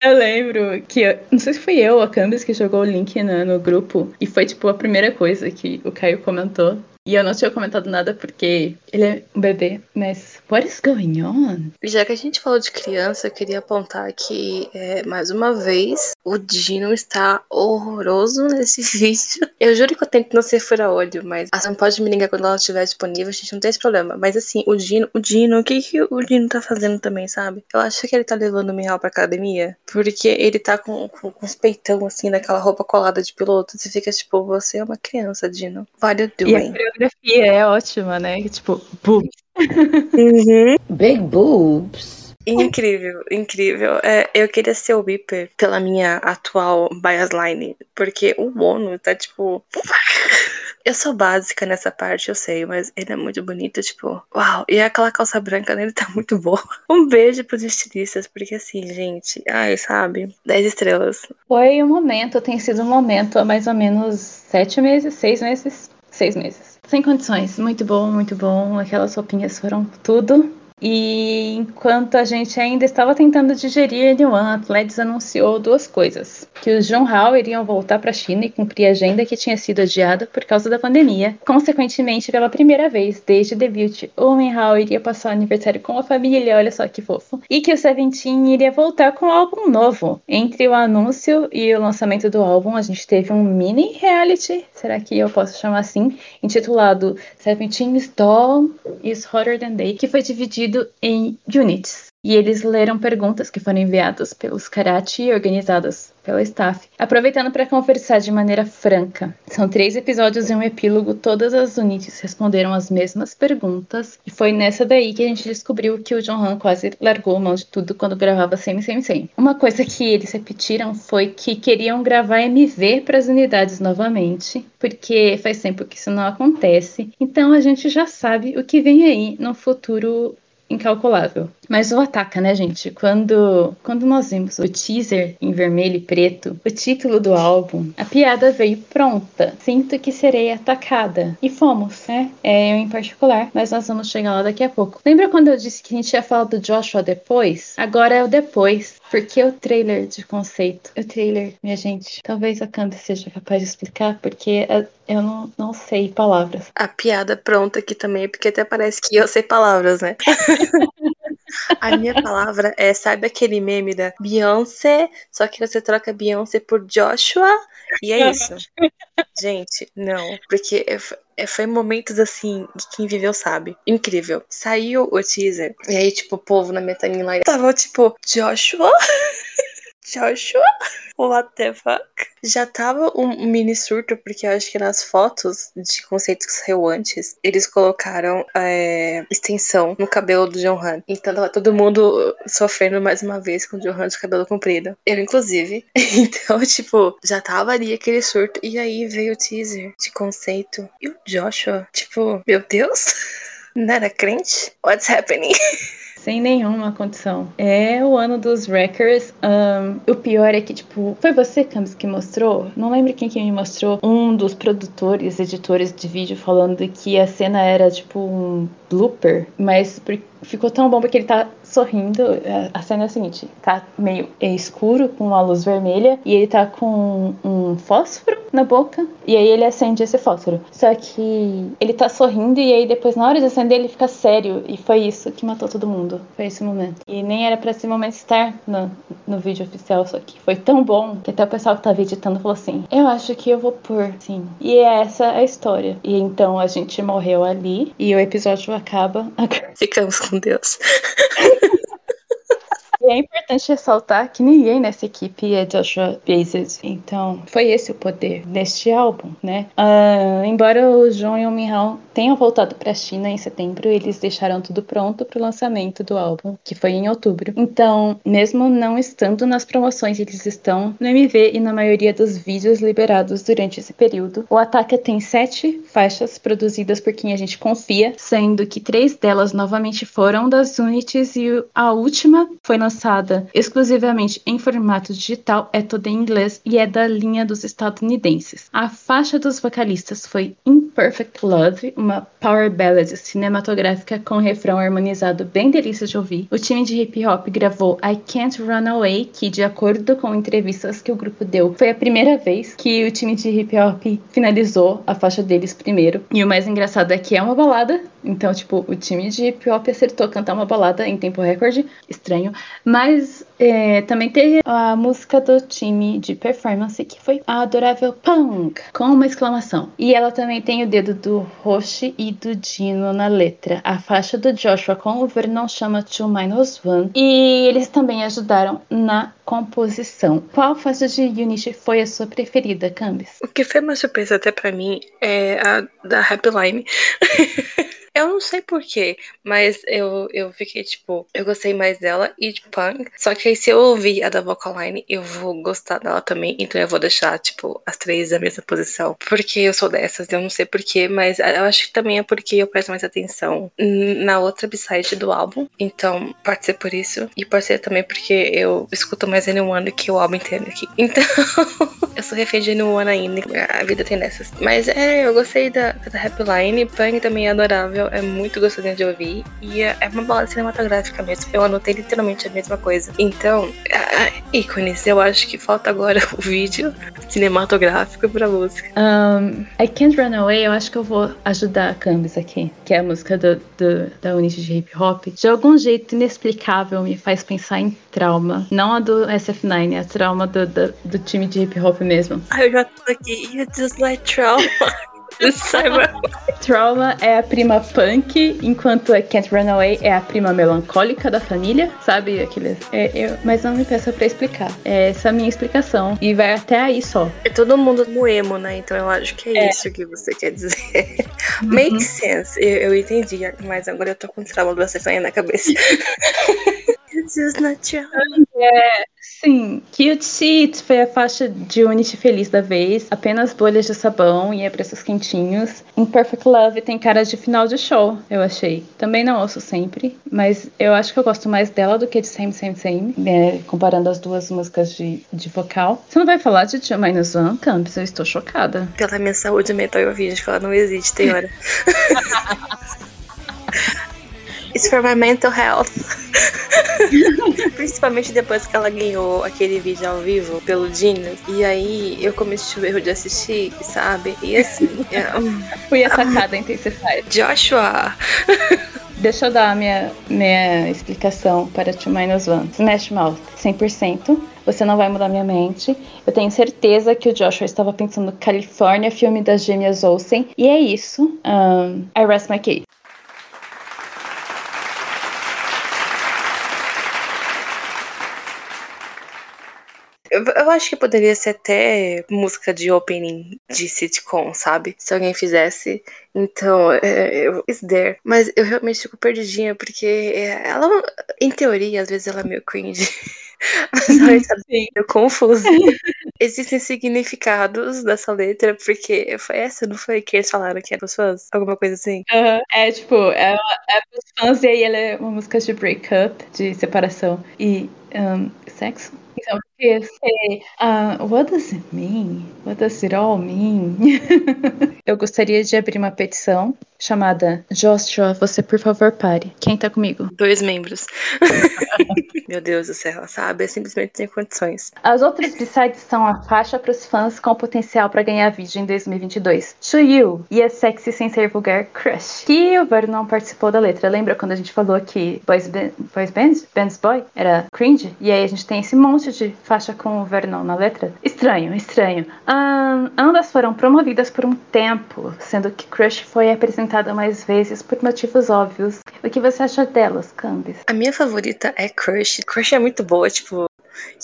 Eu lembro que, eu- não sei se fui eu ou a Candice que jogou o link no, no grupo, e foi tipo a primeira coisa que o Caio comentou. E eu não tinha comentado nada porque ele é um bebê, mas what is going on? Já que a gente falou de criança, eu queria apontar que, é, mais uma vez, o Dino está horroroso nesse vídeo. Eu juro que eu tento não ser fura-olho, mas a Sam pode me ligar quando ela estiver disponível, a gente não tem esse problema. Mas assim, o Dino, o Dino, o que, que o Dino tá fazendo também, sabe? Eu acho que ele tá levando o Mihal pra academia, porque ele tá com, com, com os peitão, assim, naquela roupa colada de piloto. Você fica tipo, você é uma criança, Dino. What are you E a doing? Coreografia é ótima, né? Tipo, boom. Uhum. Big boobs. Incrível, incrível. É, eu queria ser o Whipper pela minha atual bias line, porque o Ono tá tipo. Eu sou básica nessa parte, eu sei, mas ele é muito bonito, tipo, uau. E aquela calça branca dele tá muito boa. Um beijo pros estilistas, porque assim, gente, ai, sabe? 10 estrelas. Foi um momento, tem sido um momento há mais ou menos sete meses, seis meses, seis meses. Sem condições, muito bom, muito bom. Aquelas roupinhas foram tudo. E enquanto a gente ainda estava tentando digerir N1, a Athletics anunciou duas coisas: que os John Hall iriam voltar para a China e cumprir a agenda que tinha sido adiada por causa da pandemia. Consequentemente, pela primeira vez desde o debut, o Hall iria passar o aniversário com a família, olha só que fofo. E que o Seventeen iria voltar com um álbum novo. Entre o anúncio e o lançamento do álbum, a gente teve um mini reality, será que eu posso chamar assim, intitulado Seventeen's Doll is Hotter Than Day, que foi dividido em units. E eles leram perguntas que foram enviadas pelos Karate e organizadas pela staff, aproveitando para conversar de maneira franca. São três episódios e um epílogo, todas as units responderam as mesmas perguntas, e foi nessa daí que a gente descobriu que o John Han quase largou mão de tudo quando gravava Semi Semi Semi. Uma coisa que eles repetiram foi que queriam gravar MV para as unidades novamente, porque faz tempo que isso não acontece, então a gente já sabe o que vem aí no futuro incalculável. Mas o Ataca, né, gente? Quando, quando nós vimos o teaser em vermelho e preto, o título do álbum, a piada veio pronta. Sinto que serei atacada. E fomos, né? É, eu em particular, mas nós vamos chegar lá daqui a pouco. Lembra quando eu disse que a gente ia falar do Joshua depois? Agora é o depois. Porque o trailer de conceito. O trailer, minha gente, talvez a Candy seja capaz de explicar, porque eh, eu não, não sei palavras. A piada pronta aqui também, porque até parece que eu sei palavras, né? A minha palavra é, sabe aquele meme da Beyoncé, só que você troca Beyoncé por Joshua, e é isso. Gente, não, porque é- é- foi momentos assim de quem viveu sabe. Incrível. Saiu o teaser, e aí, tipo, o povo na minha timeline tava tipo, Joshua? Joshua? What the fuck? Já tava um mini surto, porque eu acho que nas fotos de conceito que saiu antes, eles colocaram é, extensão no cabelo do John Han. Então tava todo mundo sofrendo mais uma vez com o John Han de cabelo comprido. Eu, inclusive. Então, tipo, já tava ali aquele surto. E aí veio o teaser de conceito. E o Joshua, tipo, meu Deus? Não era crente? What's happening? Sem nenhuma condição. É o ano dos Wreckers. ahn, o pior é que, tipo, foi você, Camis, que mostrou? Não lembro quem que me mostrou. Um dos produtores, editores de vídeo, falando que a cena era, tipo, um blooper. Mas por- ficou tão bom porque ele tá sorrindo. A- A cena é a seguinte: tá meio escuro, com uma luz vermelha. E ele tá com um fósforo na boca. E aí ele acende esse fósforo. Só que ele tá sorrindo e aí depois, na hora de acender, ele fica sério. E foi isso que matou todo mundo. Foi esse momento. E nem era pra esse momento estar no, no vídeo oficial. Só que foi tão bom que até o pessoal que tava editando falou assim: Eu acho que eu vou pôr, sim. E essa é a história. E então a gente morreu ali. E o episódio acaba. Ficamos com Deus. É importante ressaltar que ninguém nessa equipe é Joshua Bezos. Então, foi esse o poder deste álbum, né? Ah, embora o John e o Mihal tenham voltado para a China em setembro, eles deixaram tudo pronto para o lançamento do álbum, que foi em outubro. Então, mesmo não estando nas promoções, eles estão no MV e na maioria dos vídeos liberados durante esse período. O Ataca tem sete faixas produzidas por quem a gente confia, sendo que três delas novamente foram das Unities e a última foi lançada exclusivamente em formato digital, é toda em inglês e é da linha dos estadunidenses. A faixa dos vocalistas foi Imperfect Love, uma power ballad cinematográfica com refrão harmonizado bem delícia de ouvir. O time de hip hop gravou I Can't Run Away, que de acordo com entrevistas que o grupo deu, foi a primeira vez que o time de hip hop finalizou a faixa deles primeiro. E o mais engraçado é que é uma balada, então tipo, o time de hip hop acertou cantar uma balada em tempo recorde, estranho, mas é, também teve a música do time de performance que foi a adorável Punk, com uma exclamação. E ela também tem o dedo do Roshi e do Dino na letra. A faixa do Joshua com o Vernon chama 2 Minus One. E eles também ajudaram na composição. Qual faixa de Unity foi a sua preferida, Cambis? O que foi uma surpresa até pra mim é a da Happy Line. Eu não sei porquê, mas eu, eu fiquei tipo, eu gostei mais dela e de Punk. Só que aí se eu ouvir a da Vocaline, eu vou gostar dela também. Então eu vou deixar, tipo, as três da mesma posição. Porque eu sou dessas, eu não sei porquê, mas eu acho que também é porque eu presto mais atenção na outra b-side do álbum. Então pode ser por isso. E pode ser também porque eu escuto mais Anyone do que o álbum inteiro aqui. Então eu sou refém de Anyone ainda. A vida tem dessas. Mas é, eu gostei da, da Happy Line. Punk também é adorável, é muito gostosinho de ouvir. E é, é uma balada cinematográfica mesmo. Eu anotei literalmente a mesma coisa. Então, ah, ícones, eu acho que falta agora o vídeo cinematográfico pra música. Um, I Can't Run Away, eu acho que eu vou ajudar a Cambis aqui, que é a música do, do- da Unity de hip hop. De algum jeito inexplicável me faz pensar em trauma. Não a do SF9, a trauma do, do, do time de hip hop mesmo. Ai, eu já tô aqui. You just like trauma. Trauma é a prima punk, enquanto a Can't Run Away é a prima melancólica da família, sabe? Aqueles. É, eu- mas não me peça pra explicar. É essa a minha explicação. E vai até aí só. É todo mundo no emo, né? Então eu acho que é, É. isso que você quer dizer. Makes sense. Eu, eu entendi, mas agora eu tô com trauma do Stefania na cabeça. This is not your Sim, Cute Seat foi a faixa de Unity feliz da vez, apenas bolhas de sabão e preços quentinhos. Imperfect Love tem cara de final de show, eu achei. Também não ouço sempre, mas eu acho que eu gosto mais dela do que de Same Same Same, né, comparando as duas músicas de, de vocal. Você não vai falar de Two Minus One, Campos? Eu estou chocada. Pela minha saúde mental eu vi, que ela não existe, tem hora. It's for my mental health. Principalmente depois que ela ganhou aquele vídeo ao vivo pelo Genius. E aí eu cometi o erro de assistir, sabe? E assim. Fui a sacada Intensified. Joshua! Deixa eu dar a minha, minha explicação para Two Minus One. Smash Mouth, 100%. Você não vai mudar minha mente. Eu tenho certeza que o Joshua estava pensando Califórnia, filme das gêmeas Olsen. E é isso. Um, I rest my case. Eu, eu acho que poderia ser até música de opening de sitcom, sabe? Se alguém fizesse. Então, é, eu, it's there. Mas eu realmente fico perdidinha, porque é, ela, em teoria, às vezes ela é meio cringe. Mas ela é meio confusa. Existem significados dessa letra, porque foi essa, não foi que eles falaram que era pros fãs? Alguma coisa assim? Aham. É tipo, ela é pros fãs e aí ela é uma música de breakup, de separação e um, sexo. Então, eu sei, ah, what does it mean? What does it all mean? eu gostaria de abrir uma petição chamada Joshua, você por favor pare. Quem tá comigo? Dois membros. Meu Deus do céu, sabe? É simplesmente sem condições. As outras b-sides são a faixa para os fãs com potencial para ganhar vídeo em 2022. To You e a sexy sem ser vulgar Crush. Que o Vernon participou da letra. Lembra quando a gente falou que Boys, Band, Boys Band, Band's Boy era cringe? E aí a gente tem esse monte de faixa com o Vernon na letra? Estranho, estranho. Ahn, ambas foram promovidas por um tempo, sendo que Crush foi apresentada mais vezes por motivos óbvios. O que você acha delas, Cambis? A minha favorita é Crush. Crush é muito boa, tipo,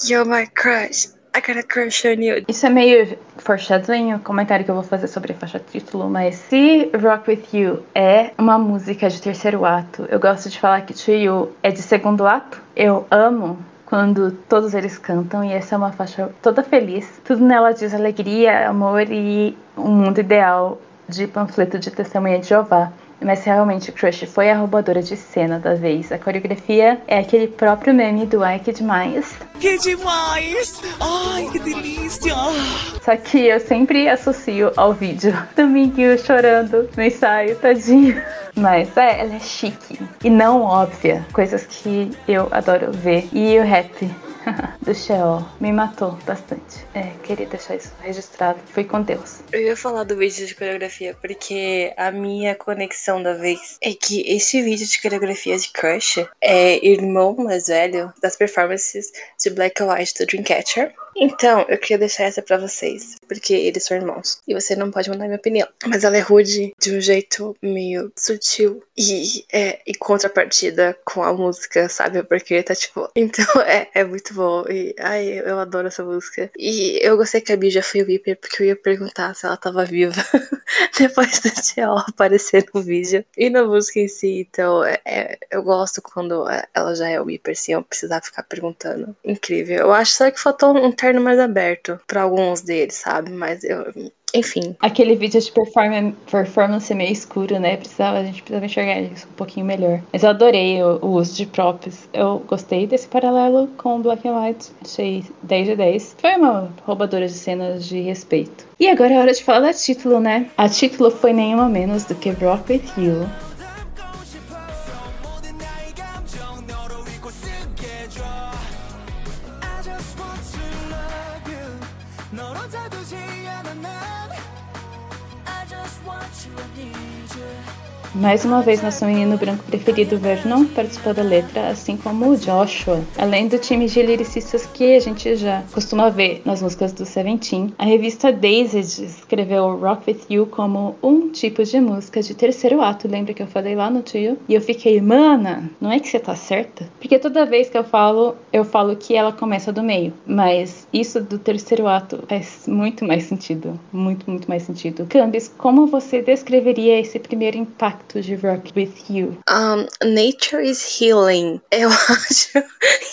You're my crush. I got a crush on you. Isso é meio foreshadowing o comentário que eu vou fazer sobre a faixa título, mas se Rock With You é uma música de terceiro ato, eu gosto de falar que To You é de segundo ato. Eu amo quando todos eles cantam e essa é uma faixa toda feliz. Tudo nela diz alegria, amor e um mundo ideal de panfleto de testemunha de Jeová. Mas realmente Crush foi a roubadora de cena da vez. A coreografia é aquele próprio meme do Ai que demais. Que demais! Ai, que delícia! Só que eu sempre associo ao vídeo do Miguel chorando no ensaio, tadinho. Mas é, ela é chique e não óbvia. Coisas que eu adoro ver. E o rap do Sheol me matou bastante. É, queria deixar isso registrado. Fui com Deus. Eu ia falar do vídeo de coreografia, porque a minha conexão da vez é que esse vídeo de coreografia de Crush é irmão mais velho das performances de Black and White do Dreamcatcher. Então, eu queria deixar essa pra vocês, porque eles são irmãos. E você não pode mudar minha opinião. Mas ela é rude de um jeito meio sutil e é em contrapartida com a música, sabe? Porque tá tipo. Então é, é muito bom. E ai, eu adoro essa música. E eu gostei que a Bia já foi o Viper, porque eu ia perguntar se ela tava viva depois do Tchau aparecer no vídeo e na música em si. Então, é, é- eu gosto quando ela já é o Viper, sem eu precisar ficar perguntando. Incrível. Eu acho só que faltou um terno mais aberto pra alguns deles, sabe? Mas eu. Enfim, Aquele vídeo de performa- performance meio escuro, né? Precisava, a gente precisava enxergar isso um pouquinho melhor. Mas eu adorei o, o uso de props. Eu gostei desse paralelo com o Black and White. Achei 10 de 10. Foi uma roubadora de cenas de respeito. E agora é hora de falar da título, né? A título foi nenhuma menos do que Rock With You. just want to love you 너로 다투지 않아 난 I just want you, I need you Mais uma vez, nosso menino branco preferido, Vernon, participou da letra, assim como o Joshua. Além do time de lyricistas que a gente já costuma ver nas músicas do Seventeen, a revista Dazed escreveu Rock With You como um tipo de música de terceiro ato. Lembra que eu falei lá no tio? E eu fiquei, mana, não é que você tá certa? Porque toda vez que eu falo, eu falo que ela começa do meio. Mas isso do terceiro ato faz muito mais sentido. Muito, muito mais sentido. Cambis, como você descreveria esse primeiro impacto ato de Rock With You? Um, Nature is Healing. Eu acho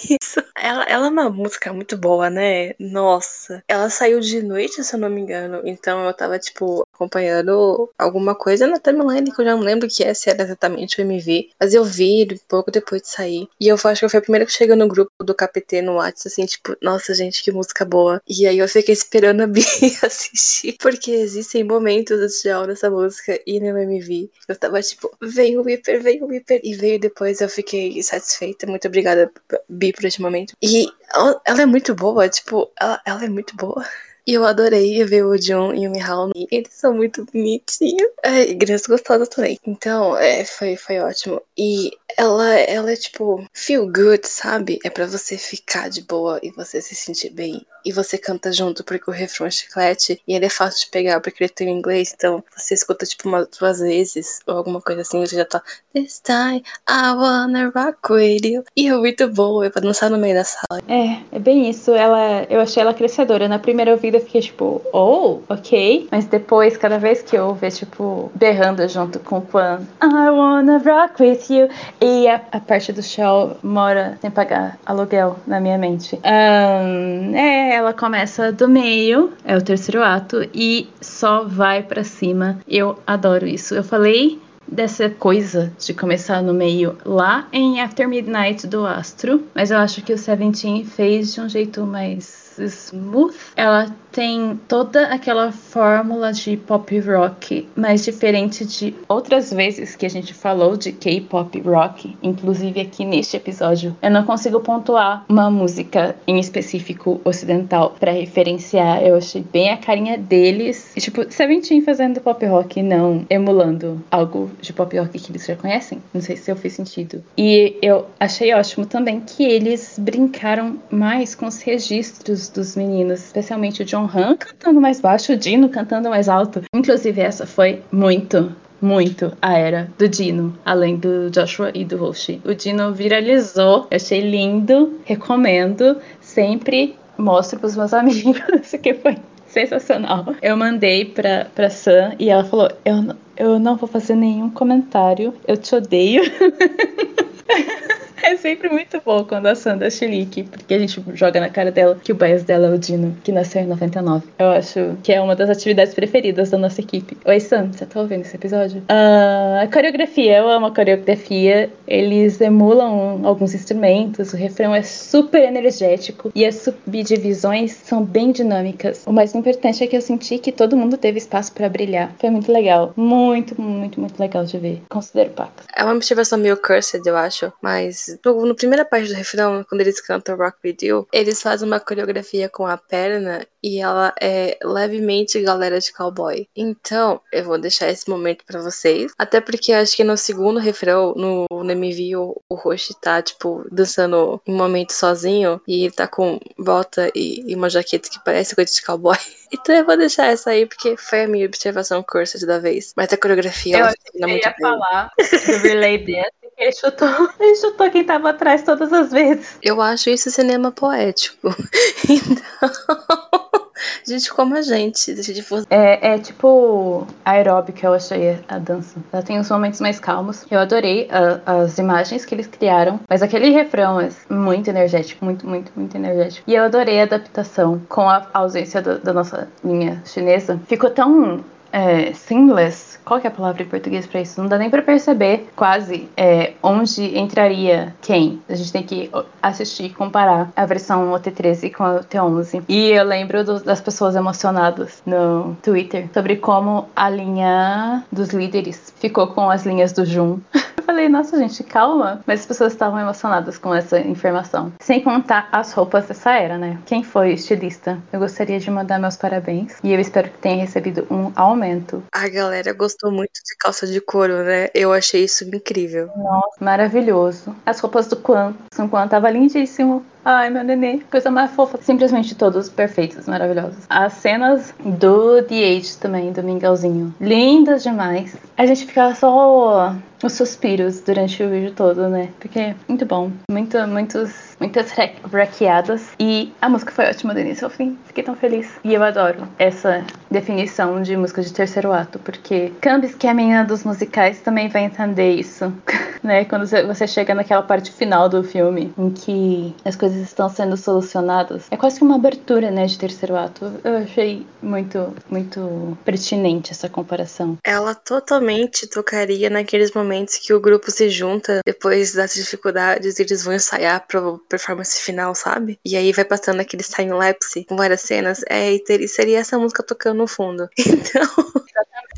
isso. Ela, ela é uma música muito boa, né? Nossa. Ela saiu de noite, se eu não me engano. Então eu tava, tipo, acompanhando alguma coisa na timeline que eu já não lembro que é, se era exatamente o MV. Mas eu vi pouco depois de sair. E eu acho que foi a primeira que chegou no grupo do KPT no WhatsApp, assim, tipo, nossa, gente, que música boa. E aí eu fiquei esperando a Bi assistir. Porque existem momentos do Tchau nessa música e no MV. Eu tava tipo, vem o Whipper, vem o Whipper. E veio depois, eu fiquei satisfeita. Muito obrigada, Bi, por esse momento. E ela, ela é muito boa, tipo, ela, ela é muito boa. E eu adorei ver o John e o Mihal. Eles são muito bonitinhos. É, e crianças gostosas também. Então, é, foi, foi ótimo. E ela, ela é tipo, feel good, sabe? É pra você ficar de boa e você se sentir bem. E você canta junto porque o refrão é chiclete. E ele é fácil de pegar porque ele tem em inglês. Então, você escuta tipo umas duas vezes ou alguma coisa assim. Você já tá. This time I wanna rock with you. E é muito boa. É pra dançar no meio da sala. É, é bem isso. Ela, eu achei ela crescedora. Na primeira ouvida eu fiquei tipo, oh, ok. Mas depois, cada vez que eu ouvi, tipo, berrando junto com o Quan, I wanna rock with you. E a, a parte do show mora sem pagar aluguel na minha mente. Ahn, é, ela começa do meio, é o terceiro ato, e só vai pra cima. Eu adoro isso. Eu falei dessa coisa de começar no meio lá em After Midnight do Astro, mas eu acho que o Seventeen fez de um jeito mais smooth. Ela tem toda aquela fórmula de pop rock, mas diferente de outras vezes que a gente falou de K-pop rock, inclusive aqui neste episódio. Eu não consigo pontuar uma música em específico ocidental para referenciar. Eu achei bem a carinha deles. E, tipo, Seventeen fazendo pop rock, não emulando algo de pop rock que eles já conhecem. Não sei se eu fiz sentido. E eu achei ótimo também que eles brincaram mais com os registros dos meninos, especialmente o John Han cantando mais baixo, o Dino cantando mais alto. Inclusive, essa foi muito, muito a era do Dino, além do Joshua e do Roshi. O Dino viralizou, eu achei lindo, recomendo, sempre mostro pros meus amigos, que foi sensacional. Eu mandei pra, pra Sam e ela falou: eu, eu não vou fazer nenhum comentário, eu te odeio. É sempre muito bom quando a Sam dá chilique, porque a gente joga na cara dela que o bias dela é o Dino, que nasceu em 99. Eu acho que é uma das atividades preferidas da nossa equipe. Oi, Sam, você tá ouvindo esse episódio? Ah, a coreografia, eu amo a coreografia. Eles emulam alguns instrumentos, o refrão é super energético e as subdivisões são bem dinâmicas. O mais importante é que eu senti que todo mundo teve espaço pra brilhar. Foi muito legal. Muito, muito legal de ver. Considero Pax. É uma observação meio cursed, eu acho, mas no, no primeira parte do refrão, quando eles cantam Rock You, eles fazem uma coreografia com a perna e ela é levemente galera de cowboy. Então, eu vou deixar esse momento pra vocês, até porque acho que no segundo refrão, no, no MV, o, o Roshi tá, tipo, dançando um momento sozinho e tá com bota e, e uma jaqueta que parece coisa de cowboy. Então eu vou deixar essa aí, porque foi a minha observação cursed da vez. Mas a coreografia, Eu ela muito ia bem. falar do Relay Dance. Ele chutou, ele chutou quem tava atrás todas as vezes. Eu acho isso cinema poético. Então, gente como a gente, deixa de forçar. É, é tipo aeróbica, eu achei a dança. Ela tem uns momentos mais calmos. Eu adorei a- as imagens que eles criaram, mas aquele refrão é muito energético, muito, muito, muito energético. E eu adorei a adaptação com a ausência da, da nossa linha chinesa. Ficou tão é, seamless. Qual que é a palavra em português pra isso? Não dá nem pra perceber quase é, onde entraria quem. A gente tem que assistir e comparar a versão OT13 com a OT11. E eu lembro do- das pessoas emocionadas no Twitter sobre como a linha dos líderes ficou com as linhas do Jun. Eu falei, nossa gente, calma. Mas as pessoas estavam emocionadas com essa informação. Sem contar as roupas dessa era, né? Quem foi o estilista? Eu gostaria de mandar meus parabéns. E eu espero que tenha recebido um aumento. A galera gostou muito de calça de couro, né? Eu achei isso incrível. Nossa, maravilhoso. As roupas do Quan. Sun Quan tava lindíssimo. Ai, meu nenê. Coisa mais fofa. Simplesmente todos perfeitos, maravilhosos. As cenas do The Age também, do Mingauzinho. Lindas demais. A gente fica só os suspiros durante o vídeo todo, né? Porque é muito bom. Muito, muitos, muitas rec- raqueadas. E a música foi ótima do início ao fim. Fiquei tão feliz. E eu adoro essa definição de música de terceiro ato. Porque Cambis, que é a menina dos musicais, também vai entender isso. né? Quando você- chega naquela parte final do filme, em que as coisas estão sendo solucionadas. É quase que uma abertura, né? De terceiro ato. Eu achei muito, muito pertinente essa comparação. Ela totalmente tocaria naqueles momentos que o grupo se junta depois das dificuldades e eles vão ensaiar pra performance final, sabe? E aí vai passando aquele time-lapse com várias cenas. É, e seria essa música tocando no fundo. Então,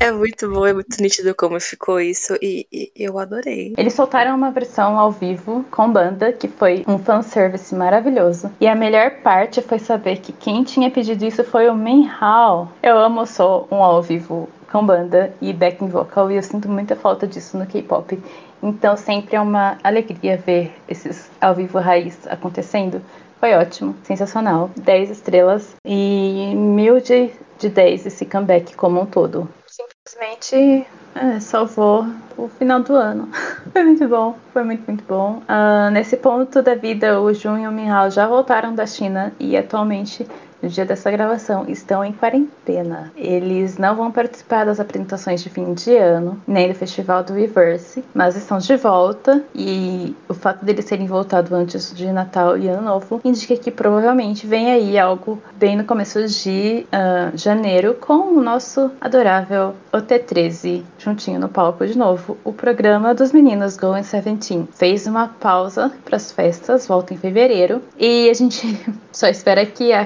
é muito bom, é muito nítido como ficou isso e, e eu adorei. Eles soltaram uma versão ao vivo com banda, que foi um fanservice maravilhoso. E a melhor parte foi saber que quem tinha pedido isso foi o Minhao. Eu amo só um ao vivo com banda e backing vocal, e eu sinto muita falta disso no K-pop. Então sempre é uma alegria ver esses ao vivo raiz acontecendo. Foi ótimo, sensacional. 10 estrelas e mil de, de 10 esse comeback como um todo. Simplesmente é, salvou o final do ano. Foi muito bom, foi muito, muito bom. Ah, nesse ponto da vida, o Jun e o Minhao já voltaram da China e atualmente, no dia dessa gravação, estão em quarentena. Eles não vão participar das apresentações de fim de ano, nem do festival do Reverse, mas estão de volta e o fato deles terem voltado antes de Natal e Ano Novo indica que provavelmente vem aí algo bem no começo de ah, janeiro com o nosso adorável OT13 juntinho no palco de novo. O programa dos meninos Go in 17 fez uma pausa para as festas, volta em fevereiro e a gente só espera que a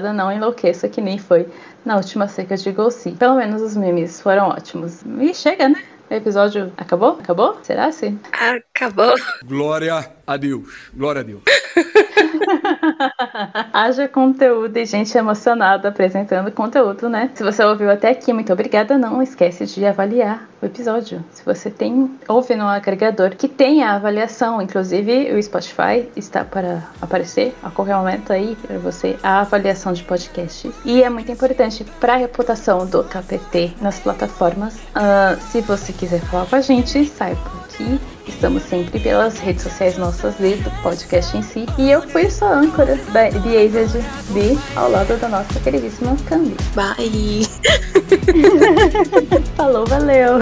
não enlouqueça que nem foi na última seca de Golsi. Pelo menos os memes foram ótimos. E chega, né? O episódio acabou? Acabou? Será assim? Acabou. Glória a Deus. Glória a Deus. Haja conteúdo e gente emocionada apresentando conteúdo, né? Se você ouviu até aqui, muito obrigada. Não esquece de avaliar o episódio. Se você tem, ouve no agregador que tem a avaliação, inclusive o Spotify está para aparecer a qualquer momento aí para você a avaliação de podcast. E é muito importante para a reputação do KPT nas plataformas. Ah, se você quiser falar com a gente, saiba que Estamos sempre pelas redes sociais nossas e do podcast em si. E eu fui sua âncora da The Aged B ao lado da nossa queridíssima Candy. Bye. Falou, valeu!